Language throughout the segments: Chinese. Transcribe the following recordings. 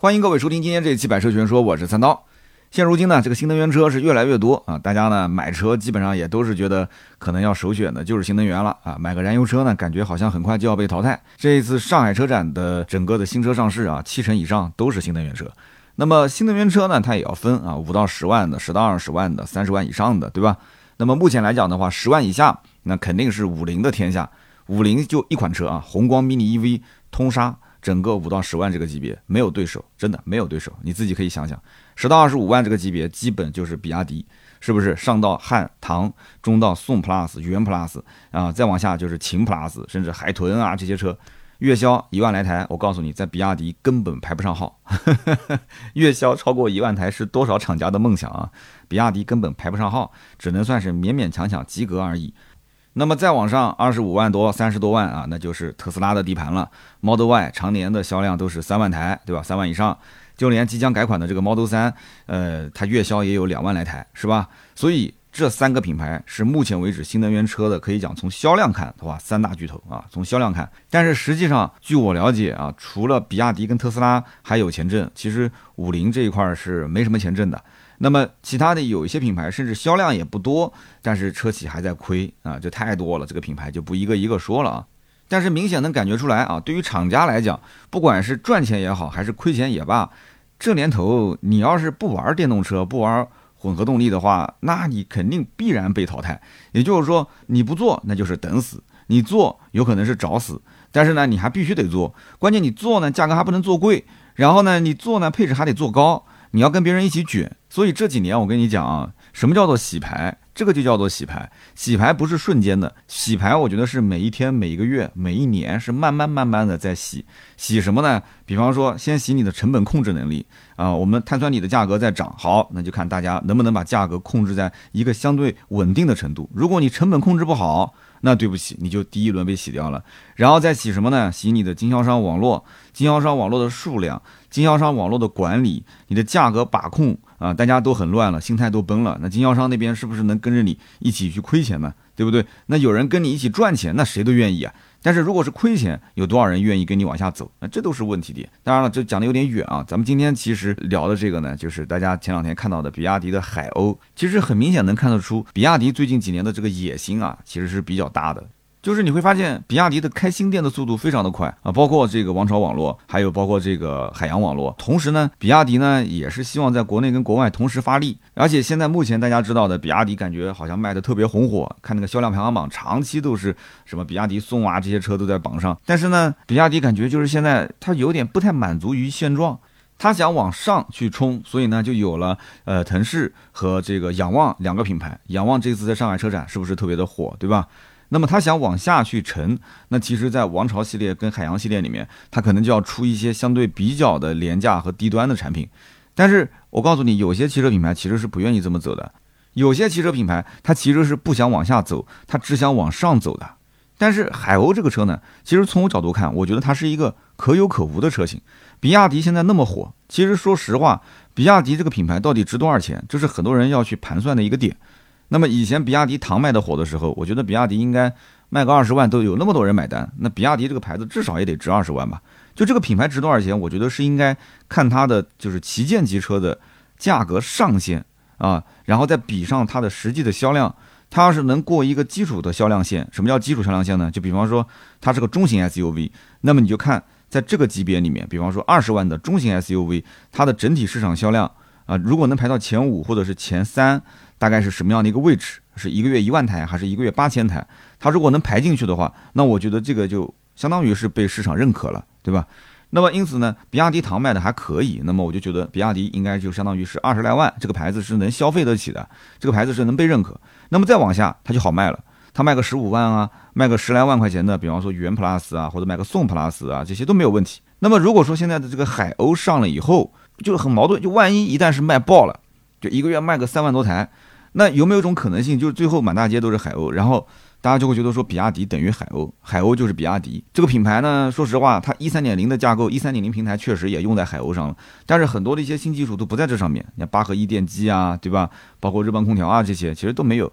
欢迎各位收听今天这一期《百车全说》，我是三刀。现如今呢，这个新能源车是越来越多啊，大家呢买车基本上也都是觉得可能要首选的就是新能源了啊，买个燃油车呢，感觉好像很快就要被淘汰。这一次上海车展的整个的新车上市啊，七成以上都是新能源车。那么新能源车呢，它也要分啊，五到十万的，十到二十万的，三十万以上的，对吧？那么目前来讲的话，十万以下那肯定是五菱的天下，五菱就一款车啊，宏光 mini EV 通杀。整个五到十万这个级别没有对手，真的没有对手。你自己可以想想，十到二十五万这个级别基本就是比亚迪，是不是？上到汉唐，中到宋 plus、元 plus 啊，再往下就是秦 plus，甚至海豚啊这些车，月销一万来台，我告诉你，在比亚迪根本排不上号。月销超过一万台是多少厂家的梦想啊？比亚迪根本排不上号，只能算是勉勉强强及格而已。那么再往上二十五万多、三十多万啊，那就是特斯拉的地盘了。Model Y 常年的销量都是三万台，对吧？三万以上，就连即将改款的这个 Model 3，呃，它月销也有两万来台，是吧？所以这三个品牌是目前为止新能源车的，可以讲从销量看的话，三大巨头啊，从销量看。但是实际上，据我了解啊，除了比亚迪跟特斯拉还有钱挣，其实五菱这一块是没什么钱挣的。那么其他的有一些品牌，甚至销量也不多，但是车企还在亏啊，这太多了，这个品牌就不一个一个说了啊。但是明显能感觉出来啊，对于厂家来讲，不管是赚钱也好，还是亏钱也罢，这年头你要是不玩电动车，不玩混合动力的话，那你肯定必然被淘汰。也就是说，你不做那就是等死，你做有可能是找死，但是呢，你还必须得做。关键你做呢，价格还不能做贵，然后呢，你做呢，配置还得做高。你要跟别人一起卷，所以这几年我跟你讲啊，什么叫做洗牌？这个就叫做洗牌。洗牌不是瞬间的，洗牌我觉得是每一天、每一个月、每一年是慢慢慢慢的在洗。洗什么呢？比方说，先洗你的成本控制能力啊。我们碳酸锂的价格在涨，好，那就看大家能不能把价格控制在一个相对稳定的程度。如果你成本控制不好，那对不起，你就第一轮被洗掉了。然后再洗什么呢？洗你的经销商网络、经销商网络的数量。经销商网络的管理，你的价格把控啊，大家都很乱了，心态都崩了。那经销商那边是不是能跟着你一起去亏钱呢？对不对？那有人跟你一起赚钱，那谁都愿意啊。但是如果是亏钱，有多少人愿意跟你往下走？那这都是问题点。当然了，这讲的有点远啊。咱们今天其实聊的这个呢，就是大家前两天看到的比亚迪的海鸥，其实很明显能看得出，比亚迪最近几年的这个野心啊，其实是比较大的。就是你会发现，比亚迪的开新店的速度非常的快啊，包括这个王朝网络，还有包括这个海洋网络。同时呢，比亚迪呢也是希望在国内跟国外同时发力。而且现在目前大家知道的，比亚迪感觉好像卖的特别红火，看那个销量排行榜，长期都是什么比亚迪宋啊这些车都在榜上。但是呢，比亚迪感觉就是现在它有点不太满足于现状，它想往上去冲，所以呢就有了呃腾势和这个仰望两个品牌。仰望这次在上海车展是不是特别的火，对吧？那么他想往下去沉，那其实，在王朝系列跟海洋系列里面，他可能就要出一些相对比较的廉价和低端的产品。但是我告诉你，有些汽车品牌其实是不愿意这么走的，有些汽车品牌它其实是不想往下走，它只想往上走的。但是海鸥这个车呢，其实从我角度看，我觉得它是一个可有可无的车型。比亚迪现在那么火，其实说实话，比亚迪这个品牌到底值多少钱，这是很多人要去盘算的一个点。那么以前比亚迪唐卖的火的时候，我觉得比亚迪应该卖个二十万都有那么多人买单。那比亚迪这个牌子至少也得值二十万吧？就这个品牌值多少钱？我觉得是应该看它的就是旗舰级车的价格上限啊，然后再比上它的实际的销量。它要是能过一个基础的销量线，什么叫基础销量线呢？就比方说它是个中型 SUV，那么你就看在这个级别里面，比方说二十万的中型 SUV，它的整体市场销量啊，如果能排到前五或者是前三。大概是什么样的一个位置？是一个月一万台，还是一个月八千台？它如果能排进去的话，那我觉得这个就相当于是被市场认可了，对吧？那么因此呢，比亚迪唐卖的还可以，那么我就觉得比亚迪应该就相当于是二十来万，这个牌子是能消费得起的，这个牌子是能被认可。那么再往下，它就好卖了，它卖个十五万啊，卖个十来万块钱的，比方说元 plus 啊，或者卖个宋 plus 啊，这些都没有问题。那么如果说现在的这个海鸥上了以后，就很矛盾，就万一一旦是卖爆了，就一个月卖个三万多台。那有没有一种可能性，就是最后满大街都是海鸥，然后大家就会觉得说比亚迪等于海鸥，海鸥就是比亚迪这个品牌呢？说实话，它一三点零的架构，一三点零平台确实也用在海鸥上了，但是很多的一些新技术都不在这上面，你看八合一电机啊，对吧？包括日邦空调啊这些，其实都没有。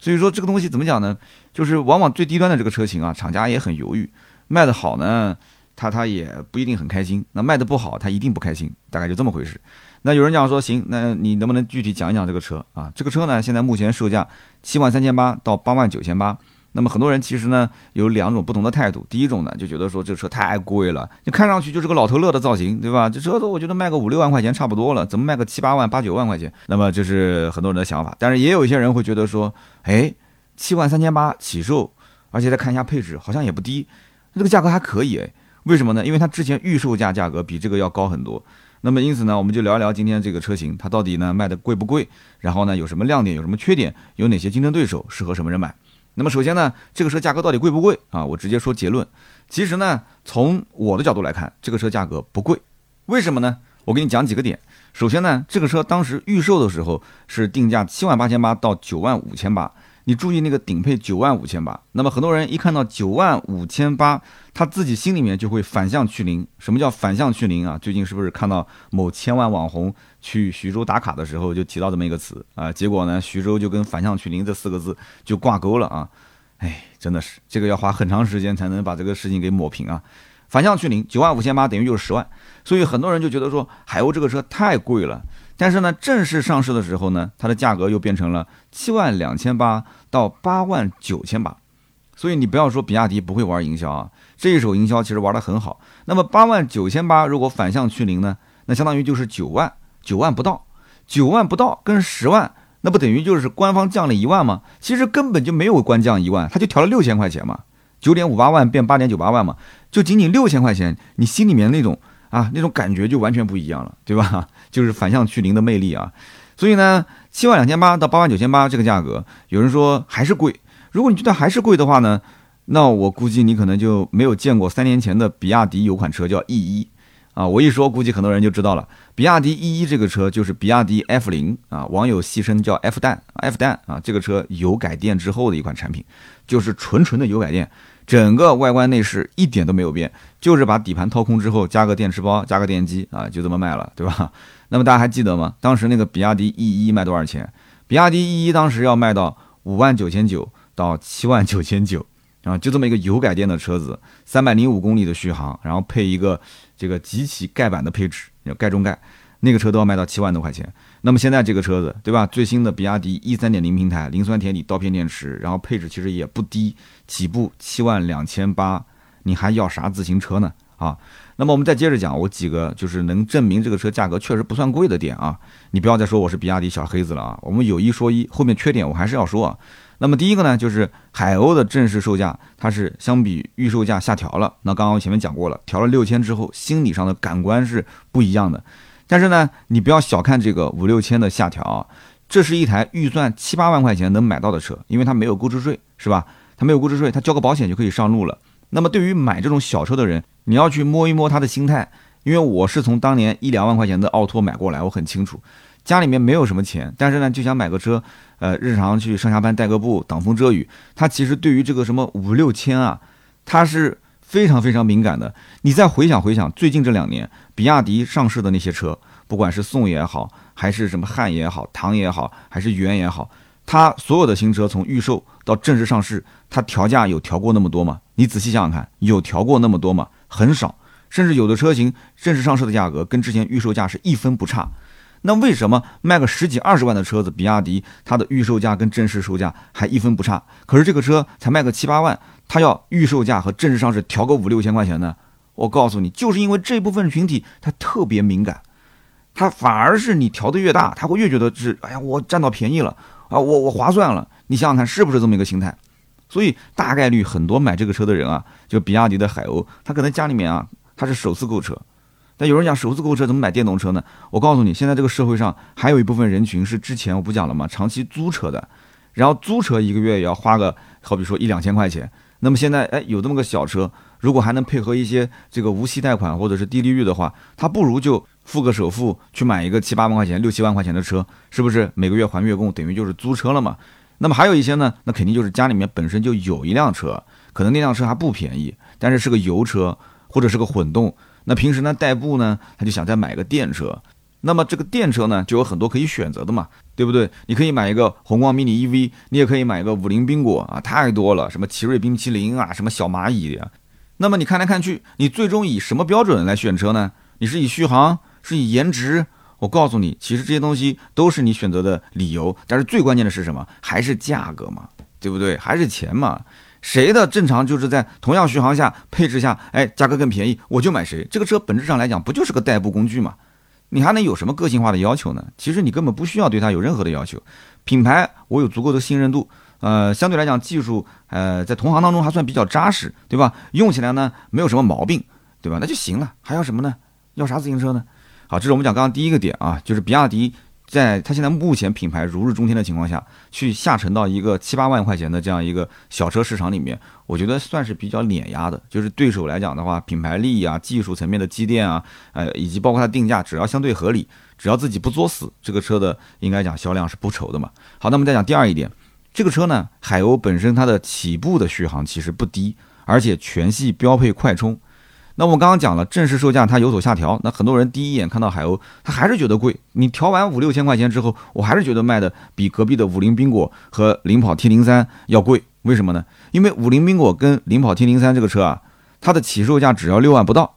所以说这个东西怎么讲呢？就是往往最低端的这个车型啊，厂家也很犹豫，卖的好呢，他他也不一定很开心。那卖的不好，他一定不开心，大概就这么回事。那有人讲说，行，那你能不能具体讲一讲这个车啊？这个车呢，现在目前售价七万三千八到八万九千八。那么很多人其实呢有两种不同的态度。第一种呢就觉得说这车太贵了，你看上去就是个老头乐的造型，对吧？这车子我觉得卖个五六万块钱差不多了，怎么卖个七八万、八九万块钱？那么这是很多人的想法。但是也有一些人会觉得说，哎，七万三千八起售，而且再看一下配置，好像也不低，这个价格还可以哎。为什么呢？因为它之前预售价价格比这个要高很多。那么因此呢，我们就聊一聊今天这个车型，它到底呢卖的贵不贵？然后呢有什么亮点，有什么缺点？有哪些竞争对手？适合什么人买？那么首先呢，这个车价格到底贵不贵啊？我直接说结论。其实呢，从我的角度来看，这个车价格不贵。为什么呢？我给你讲几个点。首先呢，这个车当时预售的时候是定价七万八千八到九万五千八。你注意那个顶配九万五千八，那么很多人一看到九万五千八，他自己心里面就会反向去零。什么叫反向去零啊？最近是不是看到某千万网红去徐州打卡的时候就提到这么一个词啊？结果呢，徐州就跟反向去零这四个字就挂钩了啊！哎，真的是这个要花很长时间才能把这个事情给抹平啊！反向去零，九万五千八等于就是十万，所以很多人就觉得说海鸥这个车太贵了。但是呢，正式上市的时候呢，它的价格又变成了七万两千八到八万九千八，所以你不要说比亚迪不会玩营销啊，这一手营销其实玩得很好。那么八万九千八如果反向去零呢，那相当于就是九万，九万不到，九万不到跟十万，那不等于就是官方降了一万吗？其实根本就没有官降一万，他就调了六千块钱嘛，九点五八万变八点九八万嘛，就仅仅六千块钱，你心里面那种。啊，那种感觉就完全不一样了，对吧？就是反向去零的魅力啊。所以呢，七万两千八到八万九千八这个价格，有人说还是贵。如果你觉得还是贵的话呢，那我估计你可能就没有见过三年前的比亚迪有款车叫 E 一啊。我一说，估计很多人就知道了。比亚迪 E 一这个车就是比亚迪 F 零啊，网友戏称叫 F 蛋，F 蛋啊。这个车油改电之后的一款产品，就是纯纯的油改电。整个外观内饰一点都没有变，就是把底盘掏空之后加个电池包，加个电机啊，就这么卖了，对吧？那么大家还记得吗？当时那个比亚迪 E 一卖多少钱？比亚迪 E 一当时要卖到五万九千九到七万九千九啊，就这么一个油改电的车子，三百零五公里的续航，然后配一个这个极其盖板的配置，叫盖中盖，那个车都要卖到七万多块钱。那么现在这个车子，对吧？最新的比亚迪 E 三点零平台，磷酸铁锂刀片电池，然后配置其实也不低，起步七万两千八，你还要啥自行车呢？啊，那么我们再接着讲，我几个就是能证明这个车价格确实不算贵的点啊，你不要再说我是比亚迪小黑子了啊，我们有一说一，后面缺点我还是要说啊。那么第一个呢，就是海鸥的正式售价，它是相比预售价下调了。那刚刚我前面讲过了，调了六千之后，心理上的感官是不一样的。但是呢，你不要小看这个五六千的下调啊，这是一台预算七八万块钱能买到的车，因为它没有购置税，是吧？它没有购置税，它交个保险就可以上路了。那么对于买这种小车的人，你要去摸一摸他的心态，因为我是从当年一两万块钱的奥拓买过来，我很清楚，家里面没有什么钱，但是呢就想买个车，呃，日常去上下班带个步，挡风遮雨。他其实对于这个什么五六千啊，他是。非常非常敏感的，你再回想回想，最近这两年，比亚迪上市的那些车，不管是宋也好，还是什么汉也好，唐也好，还是元也好，它所有的新车从预售到正式上市，它调价有调过那么多吗？你仔细想想看，有调过那么多吗？很少，甚至有的车型正式上市的价格跟之前预售价是一分不差。那为什么卖个十几二十万的车子，比亚迪它的预售价跟正式售价还一分不差？可是这个车才卖个七八万，他要预售价和正式上市调个五六千块钱呢？我告诉你，就是因为这部分群体他特别敏感，他反而是你调的越大，他会越觉得是哎呀，我占到便宜了啊，我我划算了。你想想看，是不是这么一个心态？所以大概率很多买这个车的人啊，就比亚迪的海鸥，他可能家里面啊，他是首次购车。但有人讲首次购车怎么买电动车呢？我告诉你，现在这个社会上还有一部分人群是之前我不讲了吗？长期租车的，然后租车一个月也要花个好比说一两千块钱。那么现在哎有这么个小车，如果还能配合一些这个无息贷款或者是低利率的话，他不如就付个首付去买一个七八万块钱、六七万块钱的车，是不是每个月还月供，等于就是租车了嘛？那么还有一些呢，那肯定就是家里面本身就有一辆车，可能那辆车还不便宜，但是是个油车或者是个混动。那平时呢代步呢，他就想再买个电车，那么这个电车呢就有很多可以选择的嘛，对不对？你可以买一个宏光 mini EV，你也可以买一个五菱缤果啊，太多了，什么奇瑞冰淇淋啊，什么小蚂蚁的，那么你看来看去，你最终以什么标准来选车呢？你是以续航，是以颜值？我告诉你，其实这些东西都是你选择的理由，但是最关键的是什么？还是价格嘛，对不对？还是钱嘛？谁的正常就是在同样续航下、配置下，哎，价格更便宜，我就买谁。这个车本质上来讲，不就是个代步工具嘛？你还能有什么个性化的要求呢？其实你根本不需要对它有任何的要求。品牌我有足够的信任度，呃，相对来讲技术，呃，在同行当中还算比较扎实，对吧？用起来呢没有什么毛病，对吧？那就行了，还要什么呢？要啥自行车呢？好，这是我们讲刚刚第一个点啊，就是比亚迪在它现在目前品牌如日中天的情况下去下沉到一个七八万块钱的这样一个小车市场里面，我觉得算是比较碾压的。就是对手来讲的话，品牌力啊、技术层面的积淀啊，呃，以及包括它定价，只要相对合理，只要自己不作死，这个车的应该讲销量是不愁的嘛。好，那么再讲第二一点，这个车呢，海鸥本身它的起步的续航其实不低，而且全系标配快充。那我刚刚讲了，正式售价它有所下调。那很多人第一眼看到海鸥，他还是觉得贵。你调完五六千块钱之后，我还是觉得卖的比隔壁的五菱缤果和领跑 T 零三要贵。为什么呢？因为五菱缤果跟领跑 T 零三这个车啊，它的起售价只要六万不到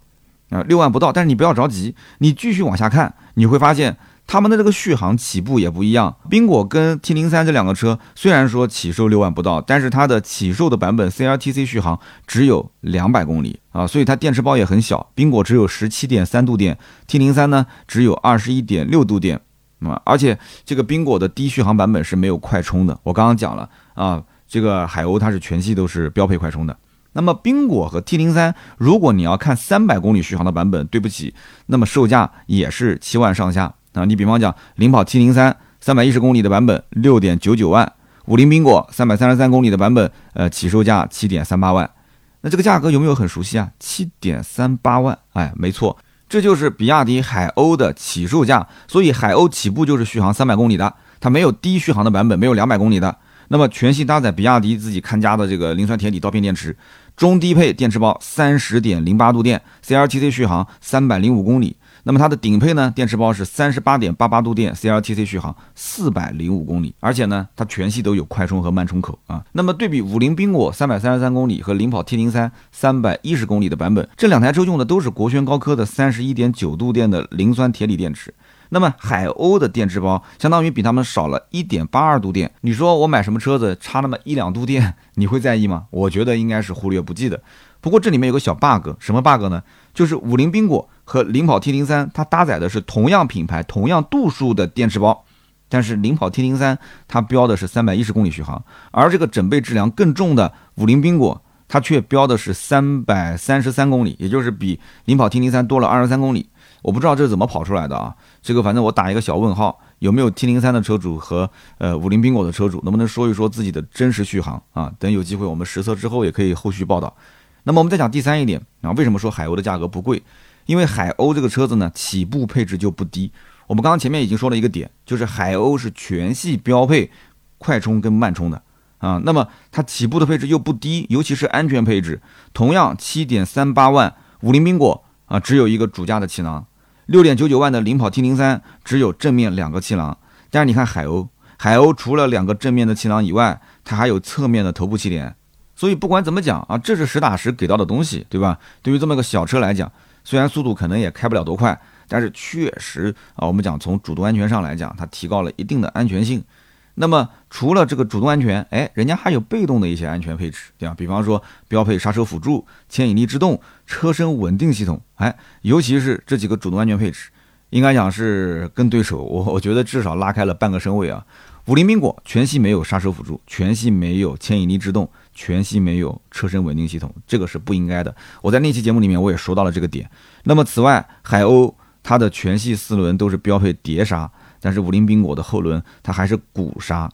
啊，六万不到。但是你不要着急，你继续往下看，你会发现。他们的这个续航起步也不一样，缤果跟 T 零三这两个车虽然说起售六万不到，但是它的起售的版本 CLTC 续航只有两百公里啊，所以它电池包也很小。缤果只有十七点三度电，T 零三呢只有二十一点六度电啊，而且这个缤果的低续航版本是没有快充的。我刚刚讲了啊，这个海鸥它是全系都是标配快充的。那么缤果和 T 零三，如果你要看三百公里续航的版本，对不起，那么售价也是七万上下。啊，你比方讲，领跑 T 零三三百一十公里的版本六点九九万，五菱缤果三百三十三公里的版本，呃，起售价七点三八万。那这个价格有没有很熟悉啊？七点三八万，哎，没错，这就是比亚迪海鸥的起售价。所以海鸥起步就是续航三百公里的，它没有低续航的版本，没有两百公里的。那么全系搭载比亚迪自己看家的这个磷酸铁锂刀片电池，中低配电池包，三十点零八度电，CLTC 续航三百零五公里。那么它的顶配呢，电池包是三十八点八八度电，CLTC 续航四百零五公里，而且呢，它全系都有快充和慢充口啊。那么对比五菱缤果三百三十三公里和领跑 T 零三三百一十公里的版本，这两台车用的都是国轩高科的三十一点九度电的磷酸铁锂电池。那么海鸥的电池包相当于比他们少了一点八二度电。你说我买什么车子差那么一两度电，你会在意吗？我觉得应该是忽略不计的。不过这里面有个小 bug，什么 bug 呢？就是五菱缤果和领跑 T 零三，它搭载的是同样品牌、同样度数的电池包，但是领跑 T 零三它标的是三百一十公里续航，而这个整备质量更重的五菱缤果，它却标的是三百三十三公里，也就是比领跑 T 零三多了二十三公里。我不知道这是怎么跑出来的啊？这个反正我打一个小问号，有没有 T 零三的车主和呃五菱缤果的车主，能不能说一说自己的真实续航啊？等有机会我们实测之后也可以后续报道。那么我们再讲第三一点啊，为什么说海鸥的价格不贵？因为海鸥这个车子呢，起步配置就不低。我们刚刚前面已经说了一个点，就是海鸥是全系标配快充跟慢充的啊。那么它起步的配置又不低，尤其是安全配置。同样七点三八万，五菱缤果啊只有一个主驾的气囊；六点九九万的领跑 T 零三只有正面两个气囊。但是你看海鸥，海鸥除了两个正面的气囊以外，它还有侧面的头部气帘。所以不管怎么讲啊，这是实打实给到的东西，对吧？对于这么个小车来讲，虽然速度可能也开不了多快，但是确实啊，我们讲从主动安全上来讲，它提高了一定的安全性。那么除了这个主动安全，哎，人家还有被动的一些安全配置，对吧？比方说标配刹车辅助、牵引力制动、车身稳定系统，哎，尤其是这几个主动安全配置，应该讲是跟对手，我我觉得至少拉开了半个身位啊。五菱缤果全系没有刹车辅助，全系没有牵引力制动，全系没有车身稳定系统，这个是不应该的。我在那期节目里面我也说到了这个点。那么此外，海鸥它的全系四轮都是标配碟刹，但是五菱缤果的后轮它还是鼓刹。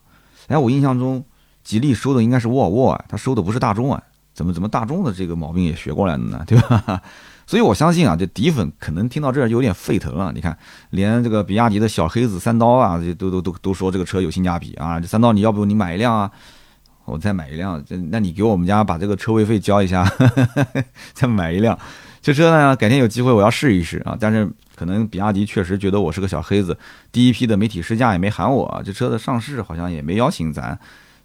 哎，我印象中吉利收的应该是沃尔沃啊，它收的不是大众啊，怎么怎么大众的这个毛病也学过来了呢？对吧？所以我相信啊，这底粉可能听到这儿有点沸腾了。你看，连这个比亚迪的小黑子三刀啊，都都都都说这个车有性价比啊。这三刀你要不你买一辆啊？我再买一辆，这那你给我们家把这个车位费交一下，再买一辆。这车呢，改天有机会我要试一试啊。但是可能比亚迪确实觉得我是个小黑子，第一批的媒体试驾也没喊我，这车的上市好像也没邀请咱。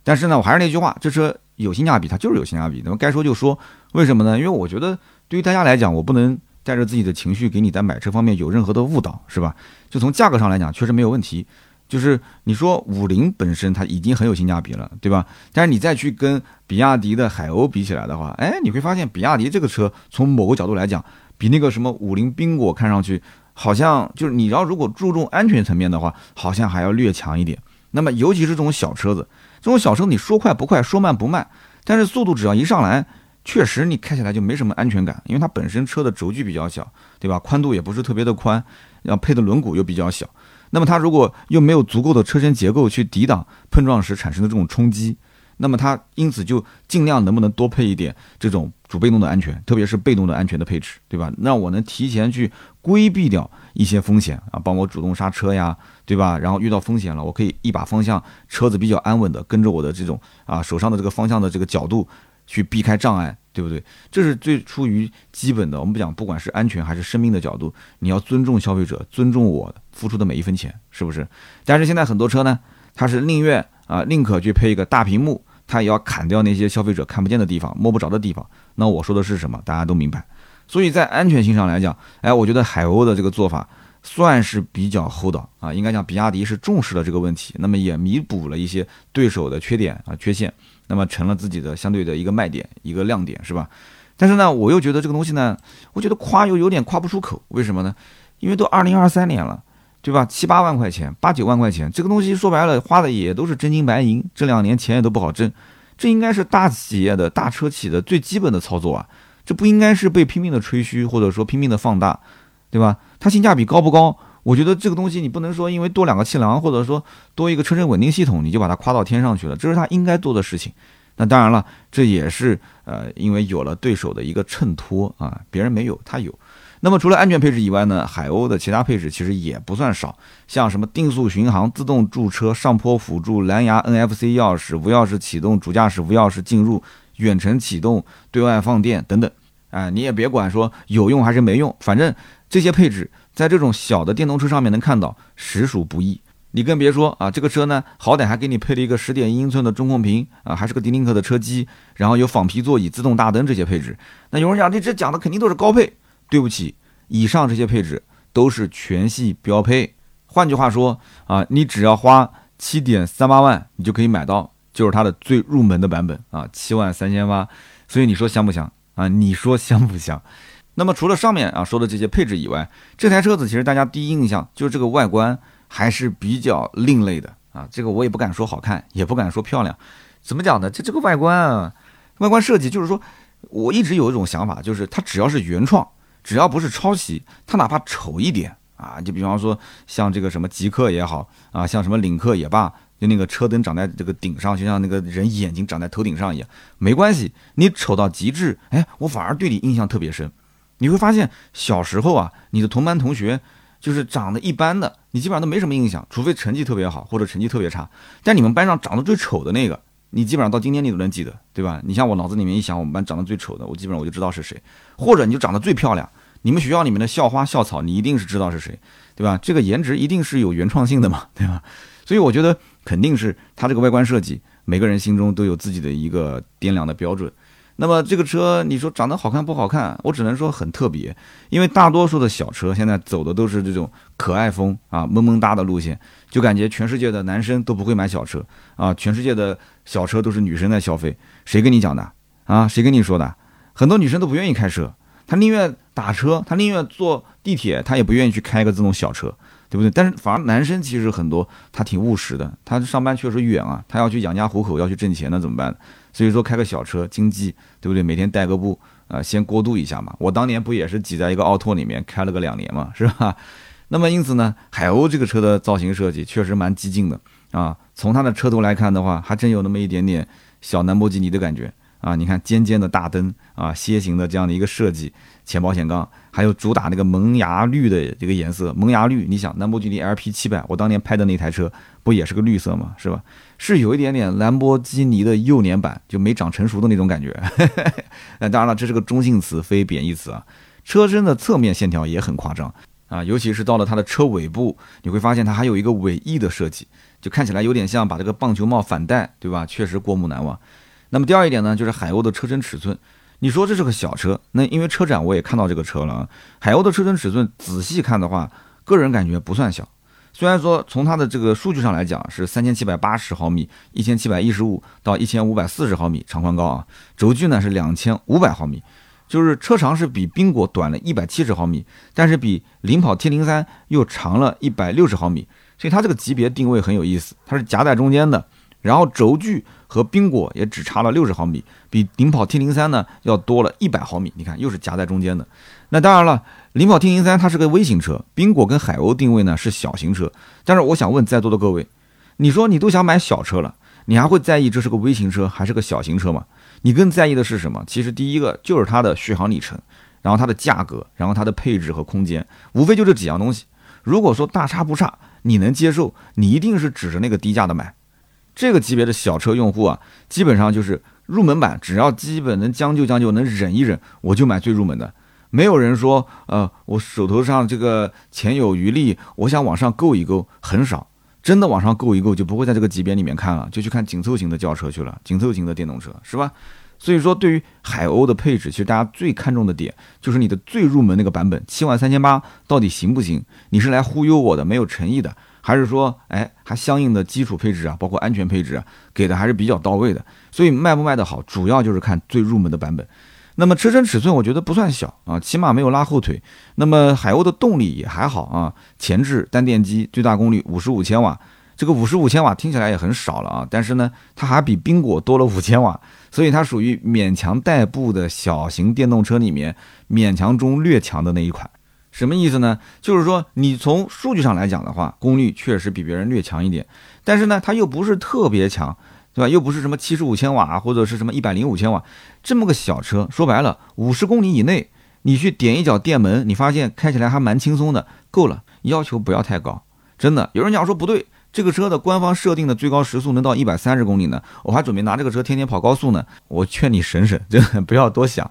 但是呢，我还是那句话，这车。有性价比，它就是有性价比。那么该说就说，为什么呢？因为我觉得对于大家来讲，我不能带着自己的情绪给你在买车方面有任何的误导，是吧？就从价格上来讲，确实没有问题。就是你说五菱本身它已经很有性价比了，对吧？但是你再去跟比亚迪的海鸥比起来的话，哎，你会发现比亚迪这个车从某个角度来讲，比那个什么五菱缤果看上去好像就是你要如果注重安全层面的话，好像还要略强一点。那么尤其是这种小车子，这种小车你说快不快，说慢不慢，但是速度只要一上来，确实你开起来就没什么安全感，因为它本身车的轴距比较小，对吧？宽度也不是特别的宽，要配的轮毂又比较小。那么它如果又没有足够的车身结构去抵挡碰撞时产生的这种冲击，那么它因此就尽量能不能多配一点这种主被动的安全，特别是被动的安全的配置，对吧？让我能提前去规避掉一些风险啊，帮我主动刹车呀，对吧？然后遇到风险了，我可以一把方向，车子比较安稳的跟着我的这种啊手上的这个方向的这个角度去避开障碍。对不对？这是最出于基本的。我们不讲，不管是安全还是生命的角度，你要尊重消费者，尊重我付出的每一分钱，是不是？但是现在很多车呢，它是宁愿啊，宁可去配一个大屏幕，它也要砍掉那些消费者看不见的地方、摸不着的地方。那我说的是什么？大家都明白。所以在安全性上来讲，哎，我觉得海鸥的这个做法算是比较厚道啊。应该讲，比亚迪是重视了这个问题，那么也弥补了一些对手的缺点啊、缺陷。那么成了自己的相对的一个卖点，一个亮点，是吧？但是呢，我又觉得这个东西呢，我觉得夸又有点夸不出口，为什么呢？因为都二零二三年了，对吧？七八万块钱，八九万块钱，这个东西说白了花的也都是真金白银，这两年钱也都不好挣，这应该是大企业的大车企的最基本的操作啊，这不应该是被拼命的吹嘘或者说拼命的放大，对吧？它性价比高不高？我觉得这个东西你不能说因为多两个气囊或者说多一个车身稳定系统你就把它夸到天上去了，这是它应该做的事情。那当然了，这也是呃因为有了对手的一个衬托啊，别人没有，它有。那么除了安全配置以外呢，海鸥的其他配置其实也不算少，像什么定速巡航、自动驻车、上坡辅助、蓝牙 NFC 钥匙、无钥匙启动、主驾驶无钥匙进入、远程启动、对外放电等等。哎，你也别管说有用还是没用，反正这些配置。在这种小的电动车上面能看到，实属不易。你更别说啊，这个车呢，好歹还给你配了一个十点一英寸的中控屏啊，还是个迪林克的车机，然后有仿皮座椅、自动大灯这些配置。那有人讲，这这讲的肯定都是高配。对不起，以上这些配置都是全系标配。换句话说啊，你只要花七点三八万，你就可以买到，就是它的最入门的版本啊，七万三千八。所以你说香不香啊？你说香不香？那么除了上面啊说的这些配置以外，这台车子其实大家第一印象就是这个外观还是比较另类的啊。这个我也不敢说好看，也不敢说漂亮，怎么讲呢？这这个外观啊，外观设计就是说，我一直有一种想法，就是它只要是原创，只要不是抄袭，它哪怕丑一点啊，就比方说像这个什么极客也好啊，像什么领克也罢，就那个车灯长在这个顶上，就像那个人眼睛长在头顶上一样，没关系，你丑到极致，哎，我反而对你印象特别深。你会发现，小时候啊，你的同班同学就是长得一般的，你基本上都没什么印象，除非成绩特别好或者成绩特别差。但你们班上长得最丑的那个，你基本上到今天你都能记得，对吧？你像我脑子里面一想，我们班长得最丑的，我基本上我就知道是谁。或者你就长得最漂亮，你们学校里面的校花校草，你一定是知道是谁，对吧？这个颜值一定是有原创性的嘛，对吧？所以我觉得肯定是它这个外观设计，每个人心中都有自己的一个掂量的标准。那么这个车，你说长得好看不好看？我只能说很特别，因为大多数的小车现在走的都是这种可爱风啊、萌萌哒的路线，就感觉全世界的男生都不会买小车啊，全世界的小车都是女生在消费。谁跟你讲的啊？谁跟你说的？很多女生都不愿意开车，她宁愿打车，她宁愿坐地铁，她也不愿意去开个这种小车，对不对？但是反而男生其实很多，他挺务实的，他上班确实远啊，他要去养家糊口，要去挣钱，那怎么办？所以说开个小车经济，对不对？每天带个步啊，先过渡一下嘛。我当年不也是挤在一个奥拓里面开了个两年嘛，是吧？那么因此呢，海鸥这个车的造型设计确实蛮激进的啊。从它的车头来看的话，还真有那么一点点小兰博基尼的感觉啊。你看尖尖的大灯啊，楔形的这样的一个设计，前保险杠，还有主打那个萌芽绿的这个颜色，萌芽绿。你想兰博基尼 LP 七百，我当年拍的那台车不也是个绿色嘛，是吧？是有一点点兰博基尼的幼年版，就没长成熟的那种感觉。那 当然了，这是个中性词，非贬义词啊。车身的侧面线条也很夸张啊，尤其是到了它的车尾部，你会发现它还有一个尾翼的设计，就看起来有点像把这个棒球帽反戴，对吧？确实过目难忘。那么第二一点呢，就是海鸥的车身尺寸。你说这是个小车，那因为车展我也看到这个车了啊。海鸥的车身尺寸仔细看的话，个人感觉不算小。虽然说从它的这个数据上来讲是三千七百八十毫米，一千七百一十五到一千五百四十毫米长宽高啊，轴距呢是两千五百毫米，就是车长是比宾果短了一百七十毫米，但是比领跑 T 零三又长了一百六十毫米，所以它这个级别定位很有意思，它是夹在中间的。然后轴距和宾果也只差了六十毫米，比领跑 T 零三呢要多了一百毫米。你看，又是夹在中间的。那当然了，领跑 T 零三它是个微型车，宾果跟海鸥定位呢是小型车。但是我想问在座的各位，你说你都想买小车了，你还会在意这是个微型车还是个小型车吗？你更在意的是什么？其实第一个就是它的续航里程，然后它的价格，然后它的配置和空间，无非就这几样东西。如果说大差不差，你能接受，你一定是指着那个低价的买。这个级别的小车用户啊，基本上就是入门版，只要基本能将就将就，能忍一忍，我就买最入门的。没有人说，呃，我手头上这个钱有余力，我想往上够一够，很少。真的往上够一够，就不会在这个级别里面看了，就去看紧凑型的轿车去了，紧凑型的电动车，是吧？所以说，对于海鸥的配置，其实大家最看重的点就是你的最入门那个版本，七万三千八到底行不行？你是来忽悠我的，没有诚意的。还是说，哎，还相应的基础配置啊，包括安全配置啊，给的还是比较到位的。所以卖不卖得好，主要就是看最入门的版本。那么车身尺寸，我觉得不算小啊，起码没有拉后腿。那么海鸥的动力也还好啊，前置单电机，最大功率五十五千瓦。这个五十五千瓦听起来也很少了啊，但是呢，它还比宾果多了五千瓦，所以它属于勉强代步的小型电动车里面勉强中略强的那一款。什么意思呢？就是说，你从数据上来讲的话，功率确实比别人略强一点，但是呢，它又不是特别强，对吧？又不是什么七十五千瓦或者是什么一百零五千瓦，这么个小车，说白了，五十公里以内，你去点一脚电门，你发现开起来还蛮轻松的，够了，要求不要太高，真的。有人讲说不对，这个车的官方设定的最高时速能到一百三十公里呢，我还准备拿这个车天天跑高速呢，我劝你省省，真的不要多想。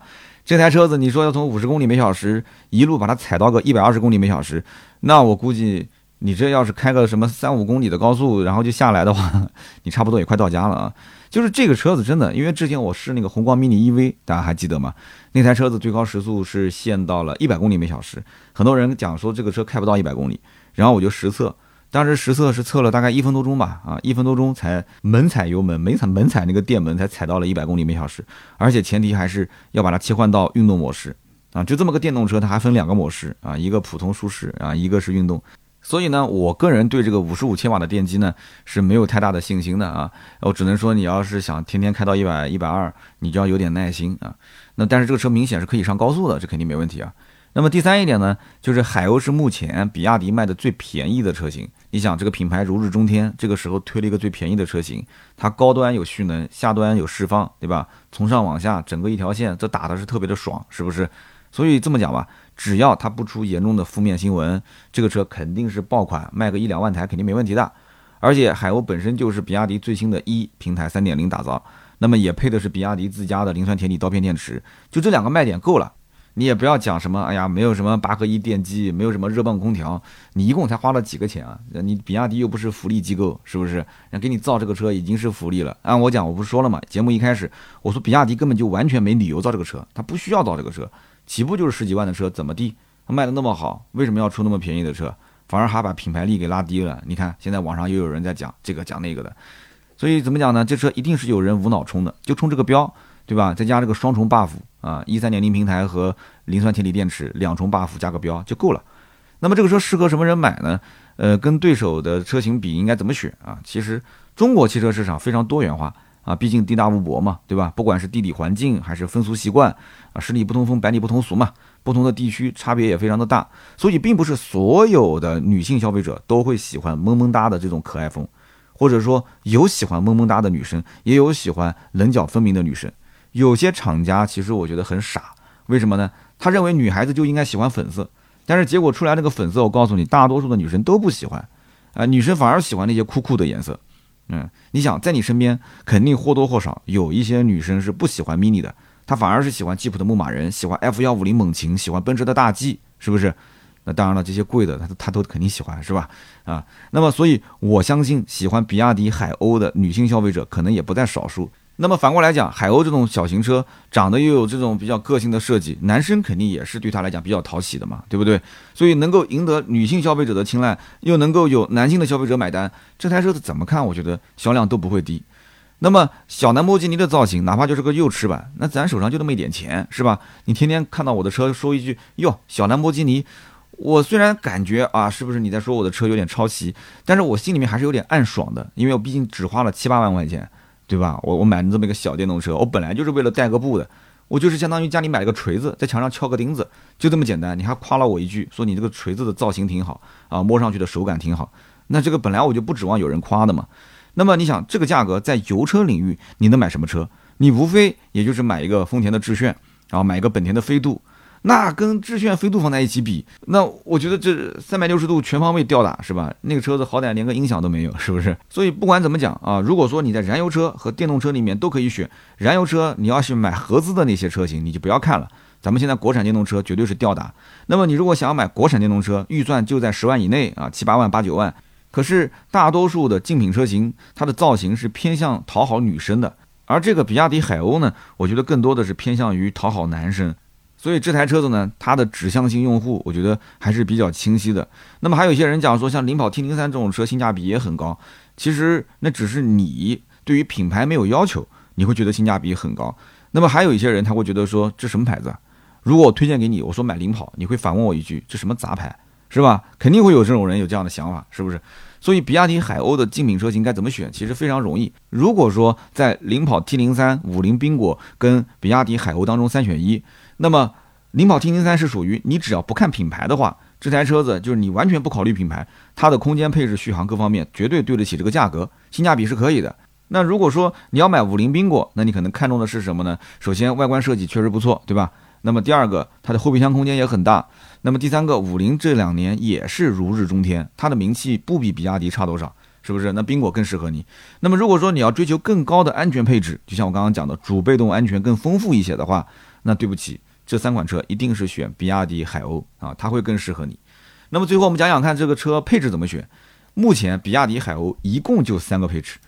这台车子，你说要从五十公里每小时一路把它踩到个一百二十公里每小时，那我估计你这要是开个什么三五公里的高速，然后就下来的话，你差不多也快到家了啊。就是这个车子真的，因为之前我试那个宏光 mini EV，大家还记得吗？那台车子最高时速是限到了一百公里每小时，很多人讲说这个车开不到一百公里，然后我就实测。当时实测是测了大概一分多钟吧，啊，一分多钟才猛踩油门，没踩猛踩那个电门才踩到了一百公里每小时，而且前提还是要把它切换到运动模式，啊，就这么个电动车，它还分两个模式啊，一个普通舒适啊，一个是运动，所以呢，我个人对这个五十五千瓦的电机呢是没有太大的信心的啊，我只能说你要是想天天开到一百一百二，你就要有点耐心啊，那但是这个车明显是可以上高速的，这肯定没问题啊。那么第三一点呢，就是海鸥是目前比亚迪卖的最便宜的车型。你想，这个品牌如日中天，这个时候推了一个最便宜的车型，它高端有蓄能，下端有释放，对吧？从上往下整个一条线，这打的是特别的爽，是不是？所以这么讲吧，只要它不出严重的负面新闻，这个车肯定是爆款，卖个一两万台肯定没问题的。而且海鸥本身就是比亚迪最新的一平台三点零打造，那么也配的是比亚迪自家的磷酸铁锂刀片电池，就这两个卖点够了。你也不要讲什么，哎呀，没有什么八合一电机，没有什么热泵空调，你一共才花了几个钱啊？你比亚迪又不是福利机构，是不是？人给你造这个车已经是福利了。按我讲，我不是说了吗？节目一开始我说比亚迪根本就完全没理由造这个车，他不需要造这个车，起步就是十几万的车，怎么地？他卖的那么好，为什么要出那么便宜的车？反而还把品牌力给拉低了。你看现在网上又有人在讲这个讲那个的，所以怎么讲呢？这车一定是有人无脑冲的，就冲这个标。对吧？再加这个双重 buff 啊，一三点零平台和磷酸铁锂电池两重 buff 加个标就够了。那么这个车适合什么人买呢？呃，跟对手的车型比应该怎么选啊？其实中国汽车市场非常多元化啊，毕竟地大物博嘛，对吧？不管是地理环境还是风俗习惯啊，十里不同风，百里不同俗嘛，不同的地区差别也非常的大。所以并不是所有的女性消费者都会喜欢萌萌哒的这种可爱风，或者说有喜欢萌萌哒的女生，也有喜欢棱角分明的女生。有些厂家其实我觉得很傻，为什么呢？他认为女孩子就应该喜欢粉色，但是结果出来那个粉色，我告诉你，大多数的女生都不喜欢，啊，女生反而喜欢那些酷酷的颜色。嗯，你想在你身边肯定或多或少有一些女生是不喜欢 mini 的，她反而是喜欢吉普的牧马人，喜欢 F 幺五零猛禽，喜欢奔驰的大 G，是不是？那当然了，这些贵的她她都肯定喜欢，是吧？啊，那么所以我相信喜欢比亚迪海鸥的女性消费者可能也不在少数。那么反过来讲，海鸥这种小型车长得又有这种比较个性的设计，男生肯定也是对他来讲比较讨喜的嘛，对不对？所以能够赢得女性消费者的青睐，又能够有男性的消费者买单，这台车子怎么看，我觉得销量都不会低。那么小兰博基尼的造型，哪怕就是个右翅版，那咱手上就那么一点钱，是吧？你天天看到我的车说一句哟，小兰博基尼，我虽然感觉啊，是不是你在说我的车有点抄袭，但是我心里面还是有点暗爽的，因为我毕竟只花了七八万块钱。对吧？我我买了这么一个小电动车，我本来就是为了代个步的，我就是相当于家里买了个锤子，在墙上敲个钉子，就这么简单。你还夸了我一句，说你这个锤子的造型挺好啊，摸上去的手感挺好。那这个本来我就不指望有人夸的嘛。那么你想，这个价格在油车领域，你能买什么车？你无非也就是买一个丰田的致炫，然后买一个本田的飞度。那跟致炫飞度放在一起比，那我觉得这三百六十度全方位吊打是吧？那个车子好歹连个音响都没有，是不是？所以不管怎么讲啊，如果说你在燃油车和电动车里面都可以选，燃油车你要是买合资的那些车型，你就不要看了。咱们现在国产电动车绝对是吊打。那么你如果想要买国产电动车，预算就在十万以内啊，七八万、八九万。可是大多数的竞品车型，它的造型是偏向讨好女生的，而这个比亚迪海鸥呢，我觉得更多的是偏向于讨好男生。所以这台车子呢，它的指向性用户，我觉得还是比较清晰的。那么还有一些人讲说，像领跑 T 零三这种车性价比也很高，其实那只是你对于品牌没有要求，你会觉得性价比很高。那么还有一些人他会觉得说，这什么牌子？如果我推荐给你，我说买领跑，你会反问我一句，这什么杂牌，是吧？肯定会有这种人有这样的想法，是不是？所以比亚迪海鸥的竞品车型该怎么选？其实非常容易。如果说在领跑 T 零三、五菱缤果跟比亚迪海鸥当中三选一。那么，领跑 T 零三是属于你只要不看品牌的话，这台车子就是你完全不考虑品牌，它的空间配置、续航各方面绝对对得起这个价格，性价比是可以的。那如果说你要买五菱缤果，那你可能看中的是什么呢？首先外观设计确实不错，对吧？那么第二个，它的后备箱空间也很大。那么第三个，五菱这两年也是如日中天，它的名气不比比亚迪差多少，是不是？那缤果更适合你。那么如果说你要追求更高的安全配置，就像我刚刚讲的主被动安全更丰富一些的话，那对不起。这三款车一定是选比亚迪海鸥啊，它会更适合你。那么最后我们讲讲看这个车配置怎么选。目前比亚迪海鸥一共就三个配置，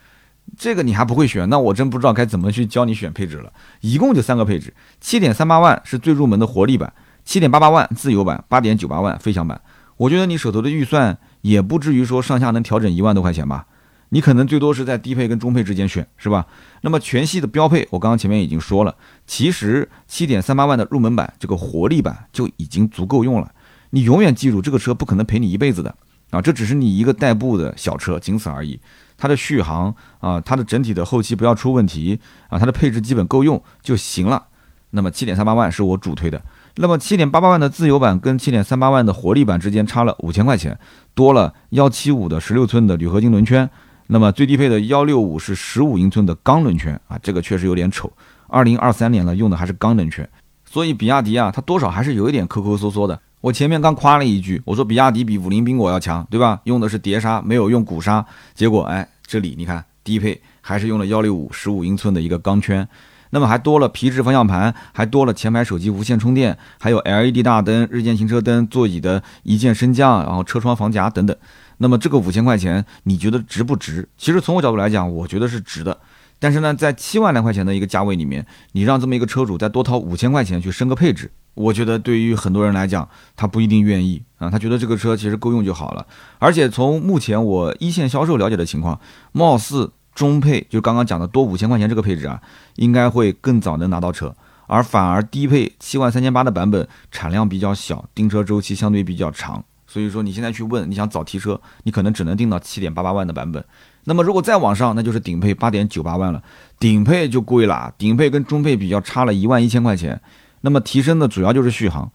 这个你还不会选，那我真不知道该怎么去教你选配置了。一共就三个配置，七点三八万是最入门的活力版，七点八八万自由版，八点九八万飞翔版。我觉得你手头的预算也不至于说上下能调整一万多块钱吧。你可能最多是在低配跟中配之间选，是吧？那么全系的标配，我刚刚前面已经说了，其实七点三八万的入门版这个活力版就已经足够用了。你永远记住，这个车不可能陪你一辈子的啊，这只是你一个代步的小车，仅此而已。它的续航啊，它的整体的后期不要出问题啊，它的配置基本够用就行了。那么七点三八万是我主推的。那么七点八八万的自由版跟七点三八万的活力版之间差了五千块钱，多了幺七五的十六寸的铝合金轮圈。那么最低配的幺六五是十五英寸的钢轮圈啊，这个确实有点丑。二零二三年了，用的还是钢轮圈，所以比亚迪啊，它多少还是有一点抠抠缩缩的。我前面刚夸了一句，我说比亚迪比五菱缤果要强，对吧？用的是碟刹，没有用鼓刹。结果哎，这里你看低配还是用了幺六五十五英寸的一个钢圈，那么还多了皮质方向盘，还多了前排手机无线充电，还有 LED 大灯、日间行车灯、座椅的一键升降，然后车窗防夹等等。那么这个五千块钱，你觉得值不值？其实从我角度来讲，我觉得是值的。但是呢，在七万来块钱的一个价位里面，你让这么一个车主再多掏五千块钱去升个配置，我觉得对于很多人来讲，他不一定愿意啊。他觉得这个车其实够用就好了。而且从目前我一线销售了解的情况，貌似中配就刚刚讲的多五千块钱这个配置啊，应该会更早能拿到车，而反而低配七万三千八的版本产量比较小，订车周期相对比较长。所以说你现在去问你想早提车，你可能只能定到七点八八万的版本。那么如果再往上，那就是顶配八点九八万了。顶配就贵了，顶配跟中配比较差了一万一千块钱。那么提升的主要就是续航，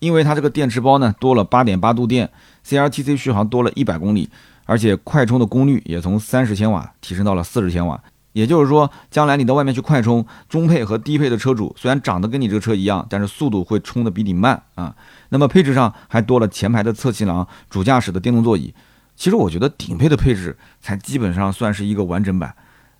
因为它这个电池包呢多了八点八度电，CLTC 续航多了一百公里，而且快充的功率也从三十千瓦提升到了四十千瓦。也就是说，将来你到外面去快充，中配和低配的车主虽然长得跟你这个车一样，但是速度会充的比你慢啊。那么配置上还多了前排的侧气囊、主驾驶的电动座椅。其实我觉得顶配的配置才基本上算是一个完整版，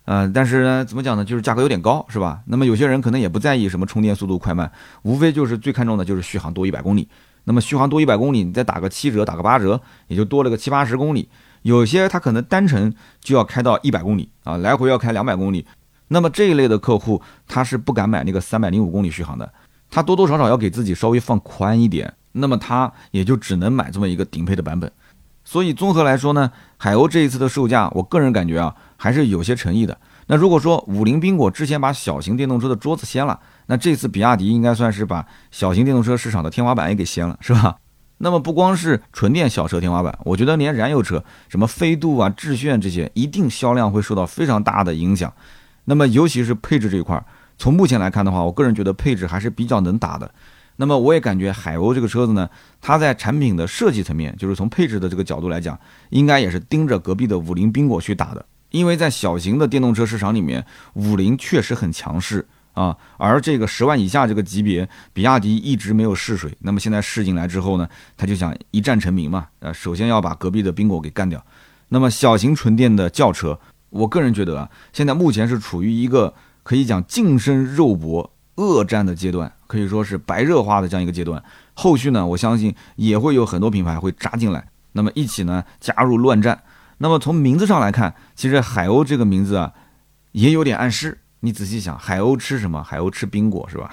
呃，但是呢，怎么讲呢？就是价格有点高，是吧？那么有些人可能也不在意什么充电速度快慢，无非就是最看重的就是续航多一百公里。那么续航多一百公里，你再打个七折，打个八折，也就多了个七八十公里。有些他可能单程就要开到一百公里啊，来回要开两百公里。那么这一类的客户，他是不敢买那个三百零五公里续航的，他多多少少要给自己稍微放宽一点，那么他也就只能买这么一个顶配的版本。所以综合来说呢，海鸥这一次的售价，我个人感觉啊，还是有些诚意的。那如果说五菱缤果之前把小型电动车的桌子掀了，那这次比亚迪应该算是把小型电动车市场的天花板也给掀了，是吧？那么不光是纯电小车天花板，我觉得连燃油车，什么飞度啊、致炫这些，一定销量会受到非常大的影响。那么尤其是配置这一块，从目前来看的话，我个人觉得配置还是比较能打的。那么我也感觉海鸥这个车子呢，它在产品的设计层面，就是从配置的这个角度来讲，应该也是盯着隔壁的五菱缤果去打的。因为在小型的电动车市场里面，五菱确实很强势啊，而这个十万以下这个级别，比亚迪一直没有试水。那么现在试进来之后呢，他就想一战成名嘛，呃，首先要把隔壁的缤果给干掉。那么小型纯电的轿车，我个人觉得啊，现在目前是处于一个可以讲近身肉搏恶战的阶段，可以说是白热化的这样一个阶段。后续呢，我相信也会有很多品牌会扎进来，那么一起呢加入乱战。那么从名字上来看，其实海鸥这个名字啊，也有点暗示。你仔细想，海鸥吃什么？海鸥吃冰果是吧？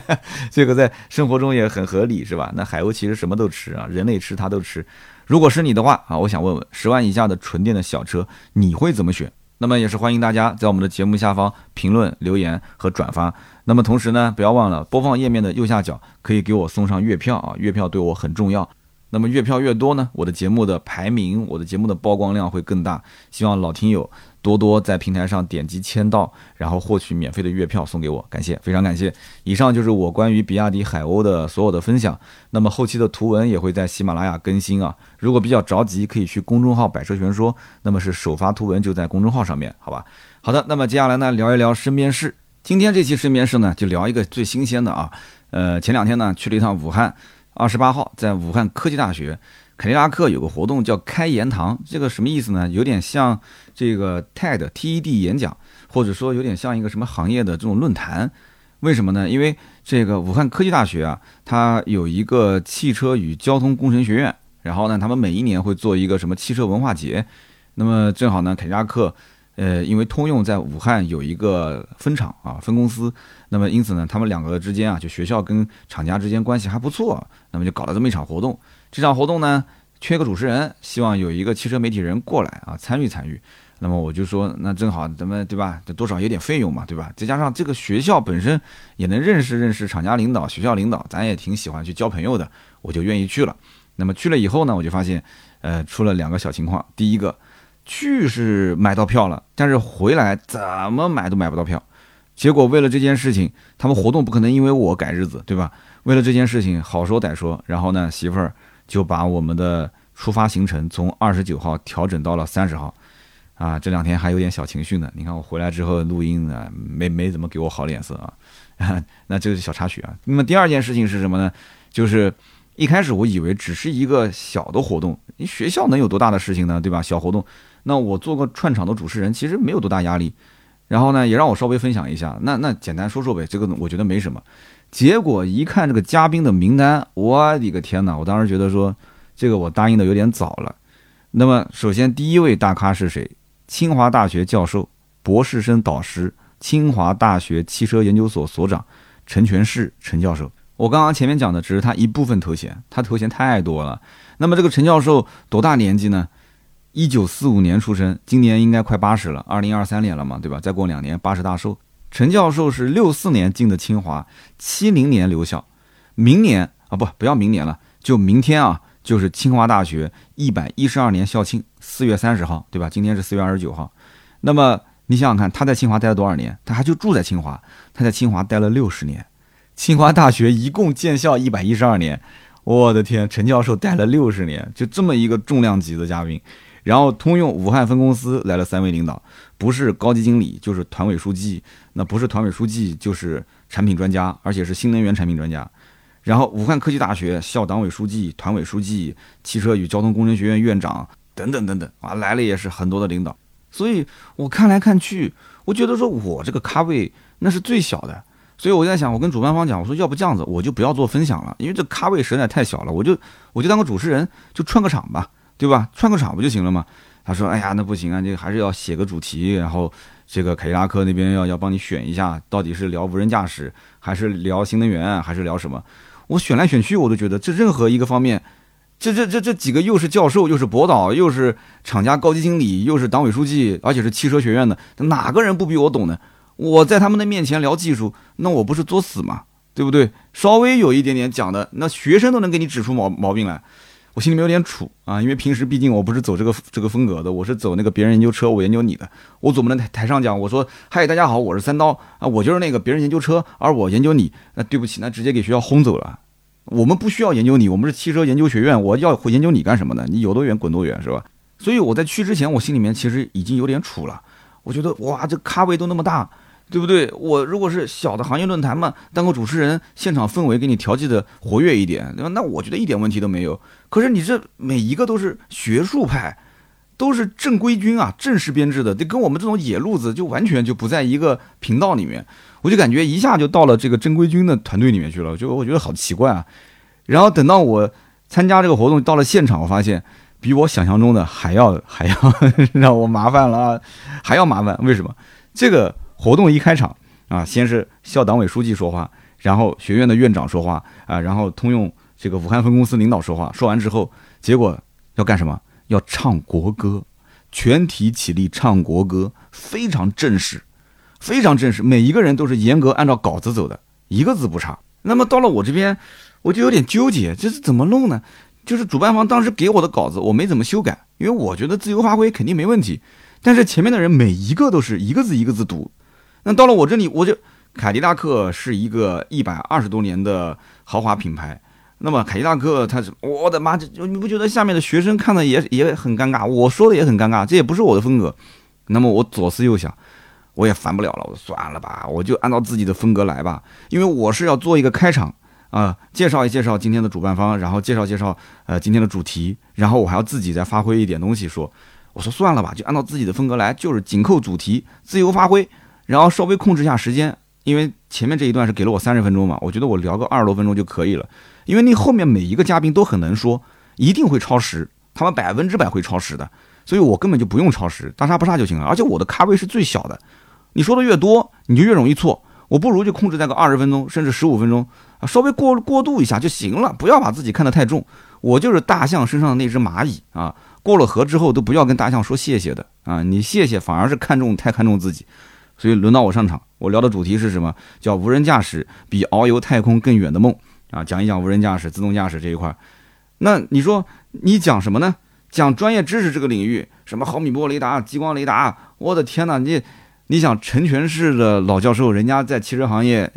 这个在生活中也很合理是吧？那海鸥其实什么都吃啊，人类吃它都吃。如果是你的话啊，我想问问，十万以下的纯电的小车，你会怎么选？那么也是欢迎大家在我们的节目下方评论留言和转发。那么同时呢，不要忘了播放页面的右下角可以给我送上月票啊，月票对我很重要。那么月票越多呢，我的节目的排名，我的节目的曝光量会更大。希望老听友多多在平台上点击签到，然后获取免费的月票送给我，感谢，非常感谢。以上就是我关于比亚迪海鸥的所有的分享。那么后期的图文也会在喜马拉雅更新啊，如果比较着急，可以去公众号“百车全说”，那么是首发图文就在公众号上面，好吧？好的，那么接下来呢，聊一聊身边事。今天这期身边事呢，就聊一个最新鲜的啊，呃，前两天呢去了一趟武汉。二十八号在武汉科技大学，凯迪拉克有个活动叫开言堂，这个什么意思呢？有点像这个 TED TED 演讲，或者说有点像一个什么行业的这种论坛。为什么呢？因为这个武汉科技大学啊，它有一个汽车与交通工程学院，然后呢，他们每一年会做一个什么汽车文化节。那么正好呢，凯迪拉克。呃，因为通用在武汉有一个分厂啊，分公司，那么因此呢，他们两个之间啊，就学校跟厂家之间关系还不错，那么就搞了这么一场活动。这场活动呢，缺个主持人，希望有一个汽车媒体人过来啊，参与参与。那么我就说，那正好咱们对吧，多少有点费用嘛，对吧？再加上这个学校本身也能认识认识厂家领导、学校领导，咱也挺喜欢去交朋友的，我就愿意去了。那么去了以后呢，我就发现，呃，出了两个小情况。第一个。去是买到票了，但是回来怎么买都买不到票。结果为了这件事情，他们活动不可能因为我改日子，对吧？为了这件事情，好说歹说，然后呢，媳妇儿就把我们的出发行程从二十九号调整到了三十号。啊，这两天还有点小情绪呢。你看我回来之后录音啊，没没怎么给我好脸色啊。那这是小插曲啊。那么第二件事情是什么呢？就是。一开始我以为只是一个小的活动，你学校能有多大的事情呢？对吧？小活动，那我做个串场的主持人，其实没有多大压力。然后呢，也让我稍微分享一下，那那简单说说呗，这个我觉得没什么。结果一看这个嘉宾的名单，我的个天哪！我当时觉得说，这个我答应的有点早了。那么首先第一位大咖是谁？清华大学教授、博士生导师、清华大学汽车研究所所长陈全世陈教授。我刚刚前面讲的只是他一部分头衔，他头衔太多了。那么这个陈教授多大年纪呢？一九四五年出生，今年应该快八十了，二零二三年了嘛，对吧？再过两年八十大寿。陈教授是六四年进的清华，七零年留校，明年啊不不要明年了，就明天啊，就是清华大学一百一十二年校庆，四月三十号，对吧？今天是四月二十九号。那么你想想看，他在清华待了多少年？他还就住在清华，他在清华待了六十年。清华大学一共建校一百一十二年，我的天，陈教授待了六十年，就这么一个重量级的嘉宾。然后通用武汉分公司来了三位领导，不是高级经理就是团委书记，那不是团委书记就是产品专家，而且是新能源产品专家。然后武汉科技大学校党委书记、团委书记、汽车与交通工程学院院长等等等等啊，来了也是很多的领导。所以我看来看去，我觉得说我这个咖位那是最小的。所以我在想，我跟主办方讲，我说要不这样子，我就不要做分享了，因为这咖位实在太小了，我就我就当个主持人，就串个场吧，对吧？串个场不就行了吗？他说，哎呀，那不行啊，这个还是要写个主题，然后这个凯迪拉克那边要要帮你选一下，到底是聊无人驾驶，还是聊新能源，还是聊什么？我选来选去，我都觉得这任何一个方面，这这这这几个又是教授，又是博导，又是厂家高级经理，又是党委书记，而且是汽车学院的，哪个人不比我懂呢？我在他们的面前聊技术，那我不是作死吗？对不对？稍微有一点点讲的，那学生都能给你指出毛毛病来。我心里面有点楚啊，因为平时毕竟我不是走这个这个风格的，我是走那个别人研究车，我研究你的。我总不能台上讲，我说嗨，大家好，我是三刀啊，我就是那个别人研究车，而我研究你。那对不起，那直接给学校轰走了。我们不需要研究你，我们是汽车研究学院，我要研究你干什么呢？你有多远滚多远，是吧？所以我在去之前，我心里面其实已经有点楚了。我觉得哇，这咖位都那么大。对不对？我如果是小的行业论坛嘛，当个主持人，现场氛围给你调剂的活跃一点，那我觉得一点问题都没有。可是你这每一个都是学术派，都是正规军啊，正式编制的，这跟我们这种野路子就完全就不在一个频道里面。我就感觉一下就到了这个正规军的团队里面去了，就我觉得好奇怪啊。然后等到我参加这个活动到了现场，我发现比我想象中的还要还要 让我麻烦了，还要麻烦。为什么？这个。活动一开场啊，先是校党委书记说话，然后学院的院长说话啊，然后通用这个武汉分公司领导说话。说完之后，结果要干什么？要唱国歌，全体起立唱国歌，非常正式，非常正式。每一个人都是严格按照稿子走的，一个字不差。那么到了我这边，我就有点纠结，这是怎么弄呢？就是主办方当时给我的稿子，我没怎么修改，因为我觉得自由发挥肯定没问题。但是前面的人每一个都是一个字一个字读。那到了我这里，我就凯迪拉克是一个一百二十多年的豪华品牌。那么凯迪拉克，它是我的妈，这你不觉得下面的学生看的也也很尴尬？我说的也很尴尬，这也不是我的风格。那么我左思右想，我也烦不了了，我算了吧，我就按照自己的风格来吧。因为我是要做一个开场啊，介绍一介绍今天的主办方，然后介绍介绍呃今天的主题，然后我还要自己再发挥一点东西说。我说算了吧，就按照自己的风格来，就是紧扣主题，自由发挥。然后稍微控制一下时间，因为前面这一段是给了我三十分钟嘛，我觉得我聊个二十多分钟就可以了。因为你后面每一个嘉宾都很能说，一定会超时，他们百分之百会超时的，所以我根本就不用超时，大差不差就行了。而且我的咖位是最小的，你说的越多，你就越容易错。我不如就控制在个二十分钟，甚至十五分钟啊，稍微过过渡一下就行了，不要把自己看得太重。我就是大象身上的那只蚂蚁啊，过了河之后都不要跟大象说谢谢的啊，你谢谢反而是看重太看重自己。所以轮到我上场，我聊的主题是什么？叫无人驾驶比遨游太空更远的梦啊！讲一讲无人驾驶、自动驾驶这一块。那你说你讲什么呢？讲专业知识这个领域，什么毫米波雷达、激光雷达？我的天哪！你你想陈全市的老教授，人家在汽车行业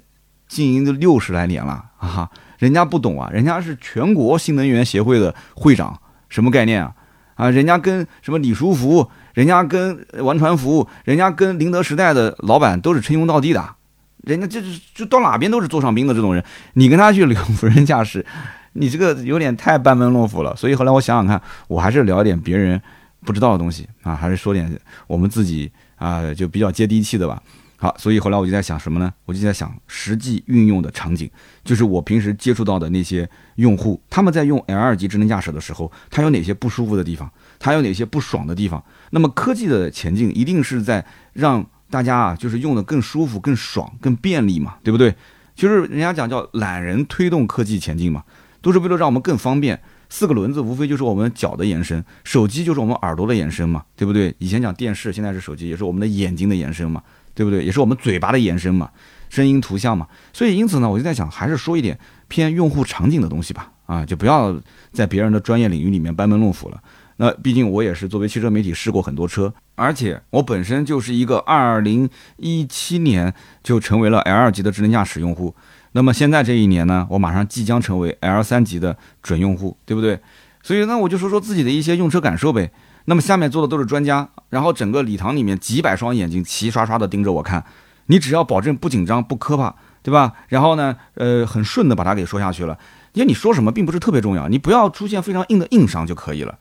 经营都六十来年了啊，人家不懂啊，人家是全国新能源协会的会长，什么概念啊？啊，人家跟什么李书福？人家跟完传服务，人家跟宁德时代的老板都是称兄道弟的，人家就是就到哪边都是座上宾的这种人，你跟他去聊无人驾驶，你这个有点太班门弄斧了。所以后来我想想看，我还是聊点别人不知道的东西啊，还是说点我们自己啊就比较接地气的吧。好，所以后来我就在想什么呢？我就在想实际运用的场景，就是我平时接触到的那些用户，他们在用 L 二级智能驾驶的时候，他有哪些不舒服的地方？它有哪些不爽的地方？那么科技的前进一定是在让大家啊，就是用的更舒服、更爽、更便利嘛，对不对？就是人家讲叫懒人推动科技前进嘛，都是为了让我们更方便。四个轮子无非就是我们脚的延伸，手机就是我们耳朵的延伸嘛，对不对？以前讲电视，现在是手机，也是我们的眼睛的延伸嘛。对不对？也是我们嘴巴的延伸嘛，声音、图像嘛。所以因此呢，我就在想，还是说一点偏用户场景的东西吧。啊，就不要在别人的专业领域里面班门弄斧了。那毕竟我也是作为汽车媒体试过很多车，而且我本身就是一个二零一七年就成为了 L 二级的智能驾驶用户。那么现在这一年呢，我马上即将成为 L 三级的准用户，对不对？所以呢，我就说说自己的一些用车感受呗。那么下面坐的都是专家，然后整个礼堂里面几百双眼睛齐刷刷的盯着我看，你只要保证不紧张不磕巴，对吧？然后呢，呃，很顺的把它给说下去了，因为你说什么并不是特别重要，你不要出现非常硬的硬伤就可以了，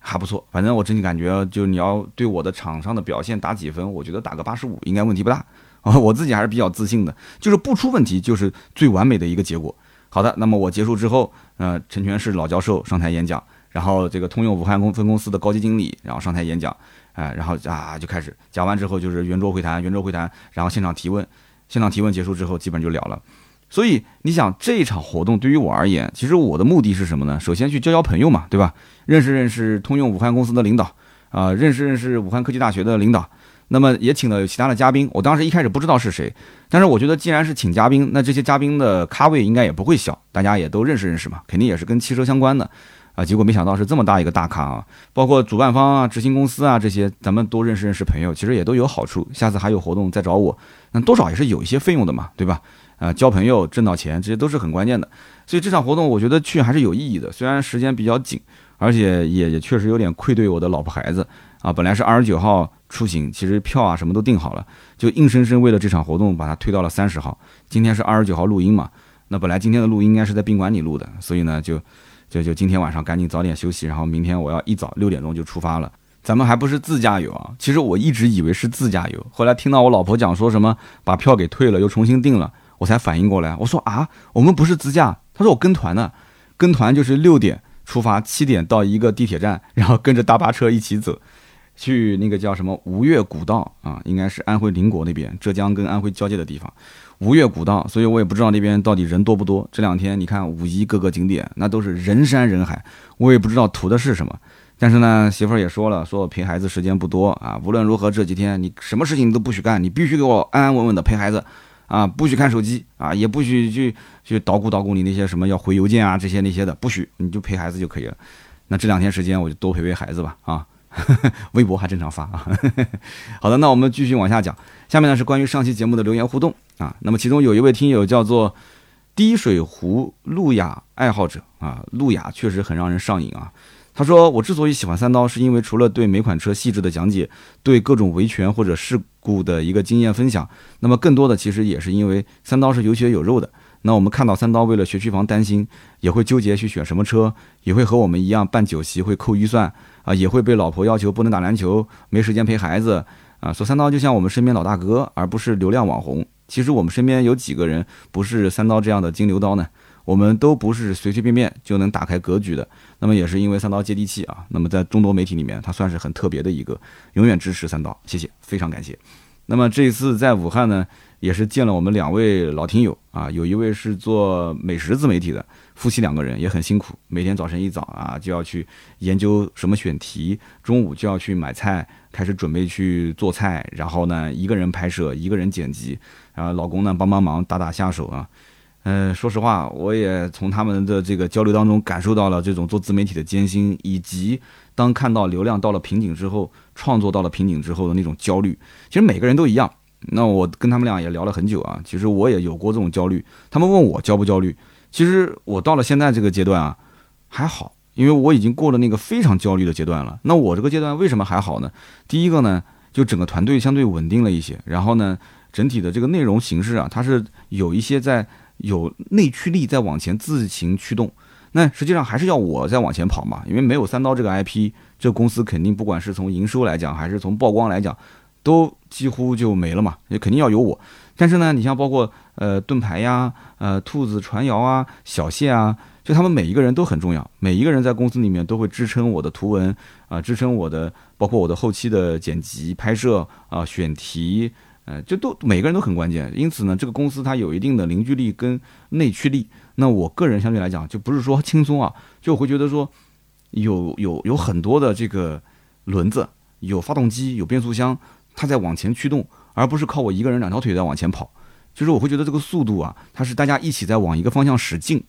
还不错。反正我整体感觉，就是你要对我的场上的表现打几分，我觉得打个八十五应该问题不大啊，我自己还是比较自信的，就是不出问题就是最完美的一个结果。好的，那么我结束之后，呃，陈全是老教授上台演讲。然后这个通用武汉公分公司的高级经理，然后上台演讲，哎，然后啊就开始讲完之后就是圆桌会谈，圆桌会谈，然后现场提问，现场提问结束之后基本就了了。所以你想这一场活动对于我而言，其实我的目的是什么呢？首先去交交朋友嘛，对吧？认识认识通用武汉公司的领导，啊，认识认识武汉科技大学的领导。那么也请了有其他的嘉宾，我当时一开始不知道是谁，但是我觉得既然是请嘉宾，那这些嘉宾的咖位应该也不会小，大家也都认识认识嘛，肯定也是跟汽车相关的。啊，结果没想到是这么大一个大咖啊！包括主办方啊、执行公司啊这些，咱们多认识认识朋友，其实也都有好处。下次还有活动再找我，那多少也是有一些费用的嘛，对吧？啊，交朋友挣到钱，这些都是很关键的。所以这场活动我觉得去还是有意义的，虽然时间比较紧，而且也也确实有点愧对我的老婆孩子啊。本来是二十九号出行，其实票啊什么都订好了，就硬生生为了这场活动把它推到了三十号。今天是二十九号录音嘛，那本来今天的录音应该是在宾馆里录的，所以呢就。就就今天晚上赶紧早点休息，然后明天我要一早六点钟就出发了。咱们还不是自驾游啊？其实我一直以为是自驾游，后来听到我老婆讲说什么把票给退了，又重新订了，我才反应过来。我说啊，我们不是自驾。他说我跟团呢，跟团就是六点出发，七点到一个地铁站，然后跟着大巴车一起走，去那个叫什么吴越古道啊，应该是安徽邻国那边，浙江跟安徽交界的地方。吴越古道，所以我也不知道那边到底人多不多。这两天你看五一各个景点，那都是人山人海，我也不知道图的是什么。但是呢，媳妇儿也说了，说我陪孩子时间不多啊，无论如何这几天你什么事情都不许干，你必须给我安安稳稳的陪孩子啊，不许看手机啊，也不许去去捣鼓捣鼓你那些什么要回邮件啊这些那些的，不许，你就陪孩子就可以了。那这两天时间我就多陪陪孩子吧啊。微博还正常发啊。好的，那我们继续往下讲。下面呢是关于上期节目的留言互动啊。那么其中有一位听友叫做滴水湖路亚爱好者啊，路亚确实很让人上瘾啊。他说：“我之所以喜欢三刀，是因为除了对每款车细致的讲解，对各种维权或者事故的一个经验分享，那么更多的其实也是因为三刀是有血有肉的。那我们看到三刀为了学区房担心，也会纠结去选什么车，也会和我们一样办酒席会扣预算。”啊，也会被老婆要求不能打篮球，没时间陪孩子啊。说三刀就像我们身边老大哥，而不是流量网红。其实我们身边有几个人不是三刀这样的金牛刀呢？我们都不是随随便便就能打开格局的。那么也是因为三刀接地气啊。那么在众多媒体里面，他算是很特别的一个，永远支持三刀，谢谢，非常感谢。那么这一次在武汉呢，也是见了我们两位老听友啊，有一位是做美食自媒体的。夫妻两个人也很辛苦，每天早晨一早啊就要去研究什么选题，中午就要去买菜，开始准备去做菜，然后呢一个人拍摄，一个人剪辑，然后老公呢帮帮忙打打下手啊。嗯，说实话，我也从他们的这个交流当中感受到了这种做自媒体的艰辛，以及当看到流量到了瓶颈之后，创作到了瓶颈之后的那种焦虑。其实每个人都一样。那我跟他们俩也聊了很久啊，其实我也有过这种焦虑。他们问我焦不焦虑？其实我到了现在这个阶段啊，还好，因为我已经过了那个非常焦虑的阶段了。那我这个阶段为什么还好呢？第一个呢，就整个团队相对稳定了一些，然后呢，整体的这个内容形式啊，它是有一些在有内驱力在往前自行驱动。那实际上还是要我在往前跑嘛，因为没有三刀这个 IP，这公司肯定不管是从营收来讲，还是从曝光来讲，都几乎就没了嘛，也肯定要有我。但是呢，你像包括呃盾牌呀、呃兔子传谣啊、小谢啊，就他们每一个人都很重要，每一个人在公司里面都会支撑我的图文啊，支撑我的包括我的后期的剪辑、拍摄啊、选题，呃，就都每个人都很关键。因此呢，这个公司它有一定的凝聚力跟内驱力。那我个人相对来讲，就不是说轻松啊，就会觉得说有有有很多的这个轮子，有发动机，有变速箱，它在往前驱动。而不是靠我一个人两条腿在往前跑，就是我会觉得这个速度啊，它是大家一起在往一个方向使劲。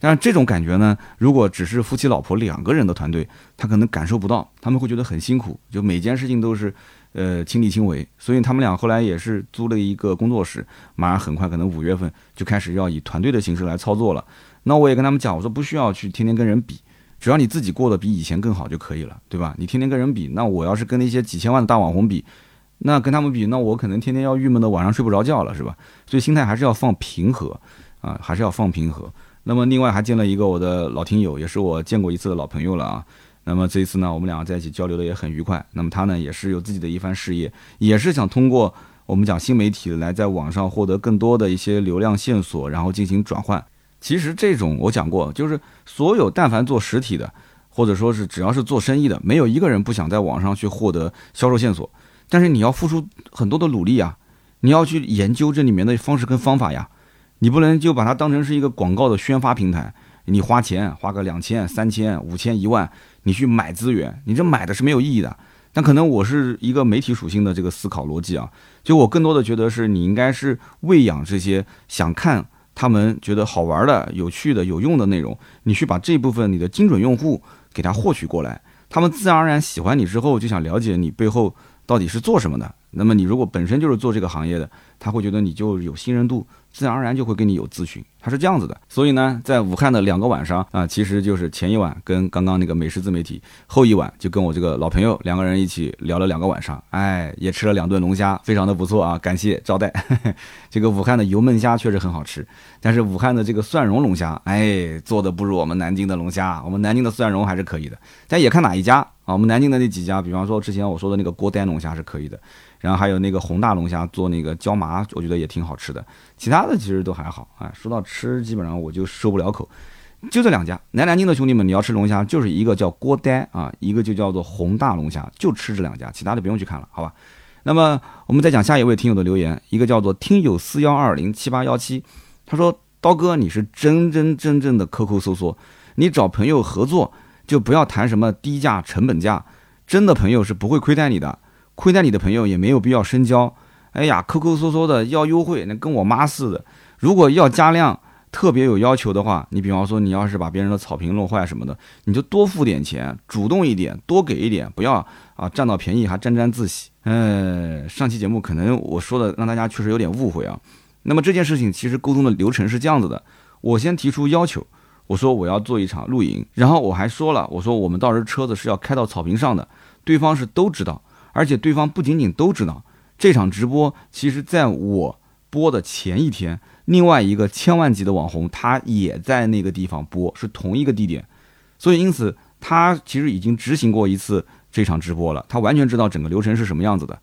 但是这种感觉呢，如果只是夫妻老婆两个人的团队，他可能感受不到，他们会觉得很辛苦，就每件事情都是呃亲力亲为。所以他们俩后来也是租了一个工作室，马上很快可能五月份就开始要以团队的形式来操作了。那我也跟他们讲，我说不需要去天天跟人比，只要你自己过得比以前更好就可以了，对吧？你天天跟人比，那我要是跟那些几千万的大网红比。那跟他们比，那我可能天天要郁闷的晚上睡不着觉了，是吧？所以心态还是要放平和，啊，还是要放平和。那么另外还见了一个我的老听友，也是我见过一次的老朋友了啊。那么这一次呢，我们两个在一起交流的也很愉快。那么他呢，也是有自己的一番事业，也是想通过我们讲新媒体来在网上获得更多的一些流量线索，然后进行转换。其实这种我讲过，就是所有但凡做实体的。或者说是只要是做生意的，没有一个人不想在网上去获得销售线索。但是你要付出很多的努力啊，你要去研究这里面的方式跟方法呀，你不能就把它当成是一个广告的宣发平台。你花钱花个两千、三千、五千、一万，你去买资源，你这买的是没有意义的。但可能我是一个媒体属性的这个思考逻辑啊，就我更多的觉得是你应该是喂养这些想看他们觉得好玩的、有趣的、有用的内容，你去把这部分你的精准用户给他获取过来，他们自然而然喜欢你之后，就想了解你背后到底是做什么的。那么你如果本身就是做这个行业的，他会觉得你就有信任度。自然而然就会跟你有咨询，他是这样子的。所以呢，在武汉的两个晚上啊，其实就是前一晚跟刚刚那个美食自媒体，后一晚就跟我这个老朋友两个人一起聊了两个晚上，哎，也吃了两顿龙虾，非常的不错啊，感谢招待。这个武汉的油焖虾确实很好吃，但是武汉的这个蒜蓉龙虾，哎，做的不如我们南京的龙虾，我们南京的蒜蓉还是可以的。但也看哪一家啊，我们南京的那几家，比方说之前我说的那个锅呆龙虾是可以的。然后还有那个宏大龙虾做那个椒麻，我觉得也挺好吃的。其他的其实都还好啊。说到吃，基本上我就收不了口。就这两家，来南京的兄弟们，你要吃龙虾，就是一个叫郭呆啊，一个就叫做宏大龙虾，就吃这两家，其他的不用去看了，好吧？那么我们再讲下一位听友的留言，一个叫做听友四幺二零七八幺七，他说：刀哥，你是真真正正的抠抠搜搜，你找朋友合作就不要谈什么低价成本价，真的朋友是不会亏待你的。亏待你的朋友也没有必要深交，哎呀，抠抠搜搜的要优惠，那跟我妈似的。如果要加量，特别有要求的话，你比方说你要是把别人的草坪弄坏什么的，你就多付点钱，主动一点，多给一点，不要啊占到便宜还沾沾自喜。嗯，上期节目可能我说的让大家确实有点误会啊。那么这件事情其实沟通的流程是这样子的：我先提出要求，我说我要做一场露营，然后我还说了，我说我们到时候车子是要开到草坪上的，对方是都知道。而且对方不仅仅都知道这场直播，其实在我播的前一天，另外一个千万级的网红他也在那个地方播，是同一个地点，所以因此他其实已经执行过一次这场直播了，他完全知道整个流程是什么样子的。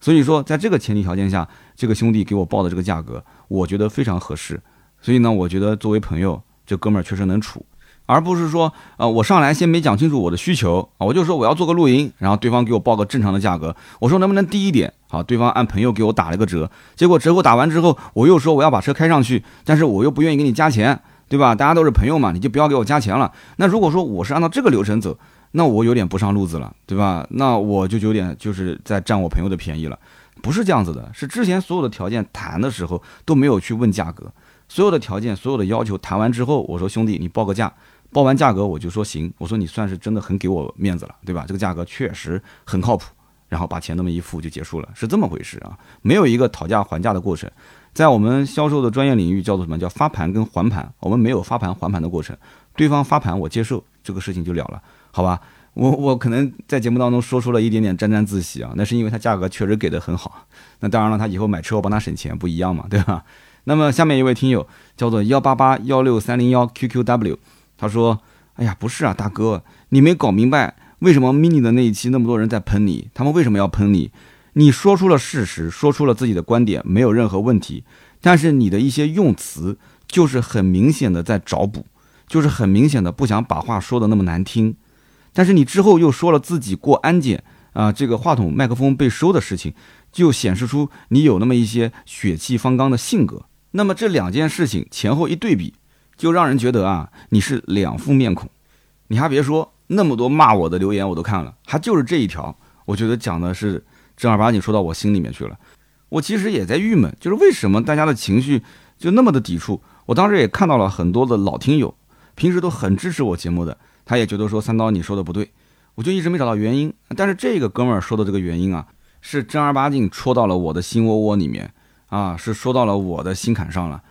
所以说，在这个前提条件下，这个兄弟给我报的这个价格，我觉得非常合适。所以呢，我觉得作为朋友，这哥们儿确实能处。而不是说，呃，我上来先没讲清楚我的需求啊，我就说我要做个露营，然后对方给我报个正常的价格，我说能不能低一点？好，对方按朋友给我打了个折，结果折扣打完之后，我又说我要把车开上去，但是我又不愿意给你加钱，对吧？大家都是朋友嘛，你就不要给我加钱了。那如果说我是按照这个流程走，那我有点不上路子了，对吧？那我就有点就是在占我朋友的便宜了，不是这样子的，是之前所有的条件谈的时候都没有去问价格，所有的条件、所有的要求谈完之后，我说兄弟，你报个价。报完价格我就说行，我说你算是真的很给我面子了，对吧？这个价格确实很靠谱，然后把钱那么一付就结束了，是这么回事啊，没有一个讨价还价的过程，在我们销售的专业领域叫做什么叫发盘跟还盘，我们没有发盘还盘的过程，对方发盘我接受，这个事情就了了，好吧？我我可能在节目当中说出了一点点沾沾自喜啊，那是因为他价格确实给的很好，那当然了，他以后买车我帮他省钱不一样嘛，对吧？那么下面一位听友叫做幺八八幺六三零幺 QQW。他说：“哎呀，不是啊，大哥，你没搞明白为什么 mini 的那一期那么多人在喷你？他们为什么要喷你？你说出了事实，说出了自己的观点，没有任何问题。但是你的一些用词就是很明显的在找补，就是很明显的不想把话说的那么难听。但是你之后又说了自己过安检啊，这个话筒麦克风被收的事情，就显示出你有那么一些血气方刚的性格。那么这两件事情前后一对比。”就让人觉得啊，你是两副面孔。你还别说，那么多骂我的留言我都看了，还就是这一条，我觉得讲的是正儿八经说到我心里面去了。我其实也在郁闷，就是为什么大家的情绪就那么的抵触。我当时也看到了很多的老听友，平时都很支持我节目的，他也觉得说三刀你说的不对，我就一直没找到原因。但是这个哥们儿说的这个原因啊，是正儿八经戳到了我的心窝窝里面啊，是说到了我的心坎上了。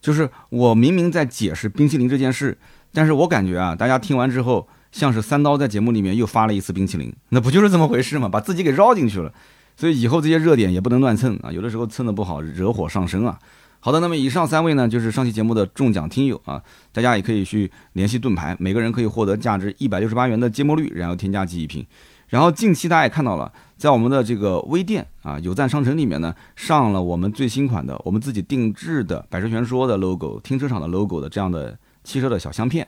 就是我明明在解释冰淇淋这件事，但是我感觉啊，大家听完之后，像是三刀在节目里面又发了一次冰淇淋，那不就是这么回事吗？把自己给绕进去了，所以以后这些热点也不能乱蹭啊，有的时候蹭的不好，惹火上身啊。好的，那么以上三位呢，就是上期节目的中奖听友啊，大家也可以去联系盾牌，每个人可以获得价值一百六十八元的芥末绿，然后添加记忆瓶。然后近期大家也看到了，在我们的这个微店啊有赞商城里面呢，上了我们最新款的我们自己定制的百车全说的 logo、停车场的 logo 的这样的汽车的小相片。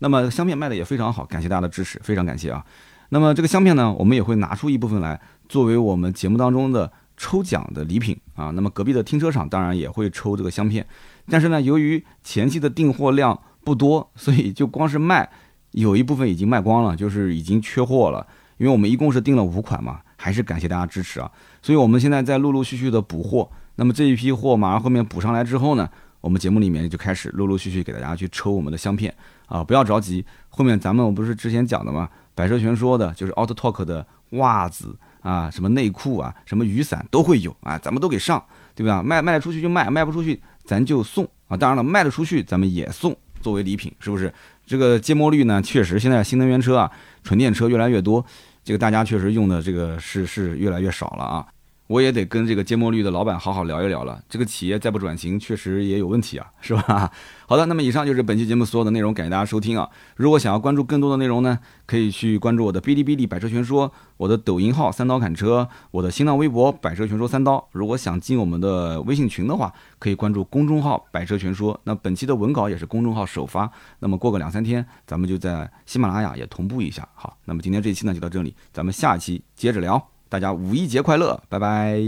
那么香片卖的也非常好，感谢大家的支持，非常感谢啊。那么这个香片呢，我们也会拿出一部分来作为我们节目当中的抽奖的礼品啊。那么隔壁的停车场当然也会抽这个香片，但是呢，由于前期的订货量不多，所以就光是卖有一部分已经卖光了，就是已经缺货了。因为我们一共是订了五款嘛，还是感谢大家支持啊。所以我们现在在陆陆续续的补货。那么这一批货马上后面补上来之后呢，我们节目里面就开始陆陆续续给大家去抽我们的香片啊，不要着急，后面咱们不是之前讲的吗？百车全说的，就是 Auto Talk 的袜子啊，什么内裤啊，什么雨伞都会有啊，咱们都给上，对吧？卖卖得出去就卖，卖不出去咱就送啊。当然了，卖得出去咱们也送作为礼品，是不是？这个芥末绿呢，确实现在新能源车啊，纯电车越来越多，这个大家确实用的这个是是越来越少了啊。我也得跟这个芥末绿的老板好好聊一聊了。这个企业再不转型，确实也有问题啊，是吧？好的，那么以上就是本期节目所有的内容，感谢大家收听啊。如果想要关注更多的内容呢，可以去关注我的哔哩哔哩百车全说，我的抖音号三刀砍车，我的新浪微博百车全说三刀。如果想进我们的微信群的话，可以关注公众号百车全说。那本期的文稿也是公众号首发，那么过个两三天，咱们就在喜马拉雅也同步一下。好，那么今天这期呢就到这里，咱们下期接着聊。大家五一节快乐，拜拜。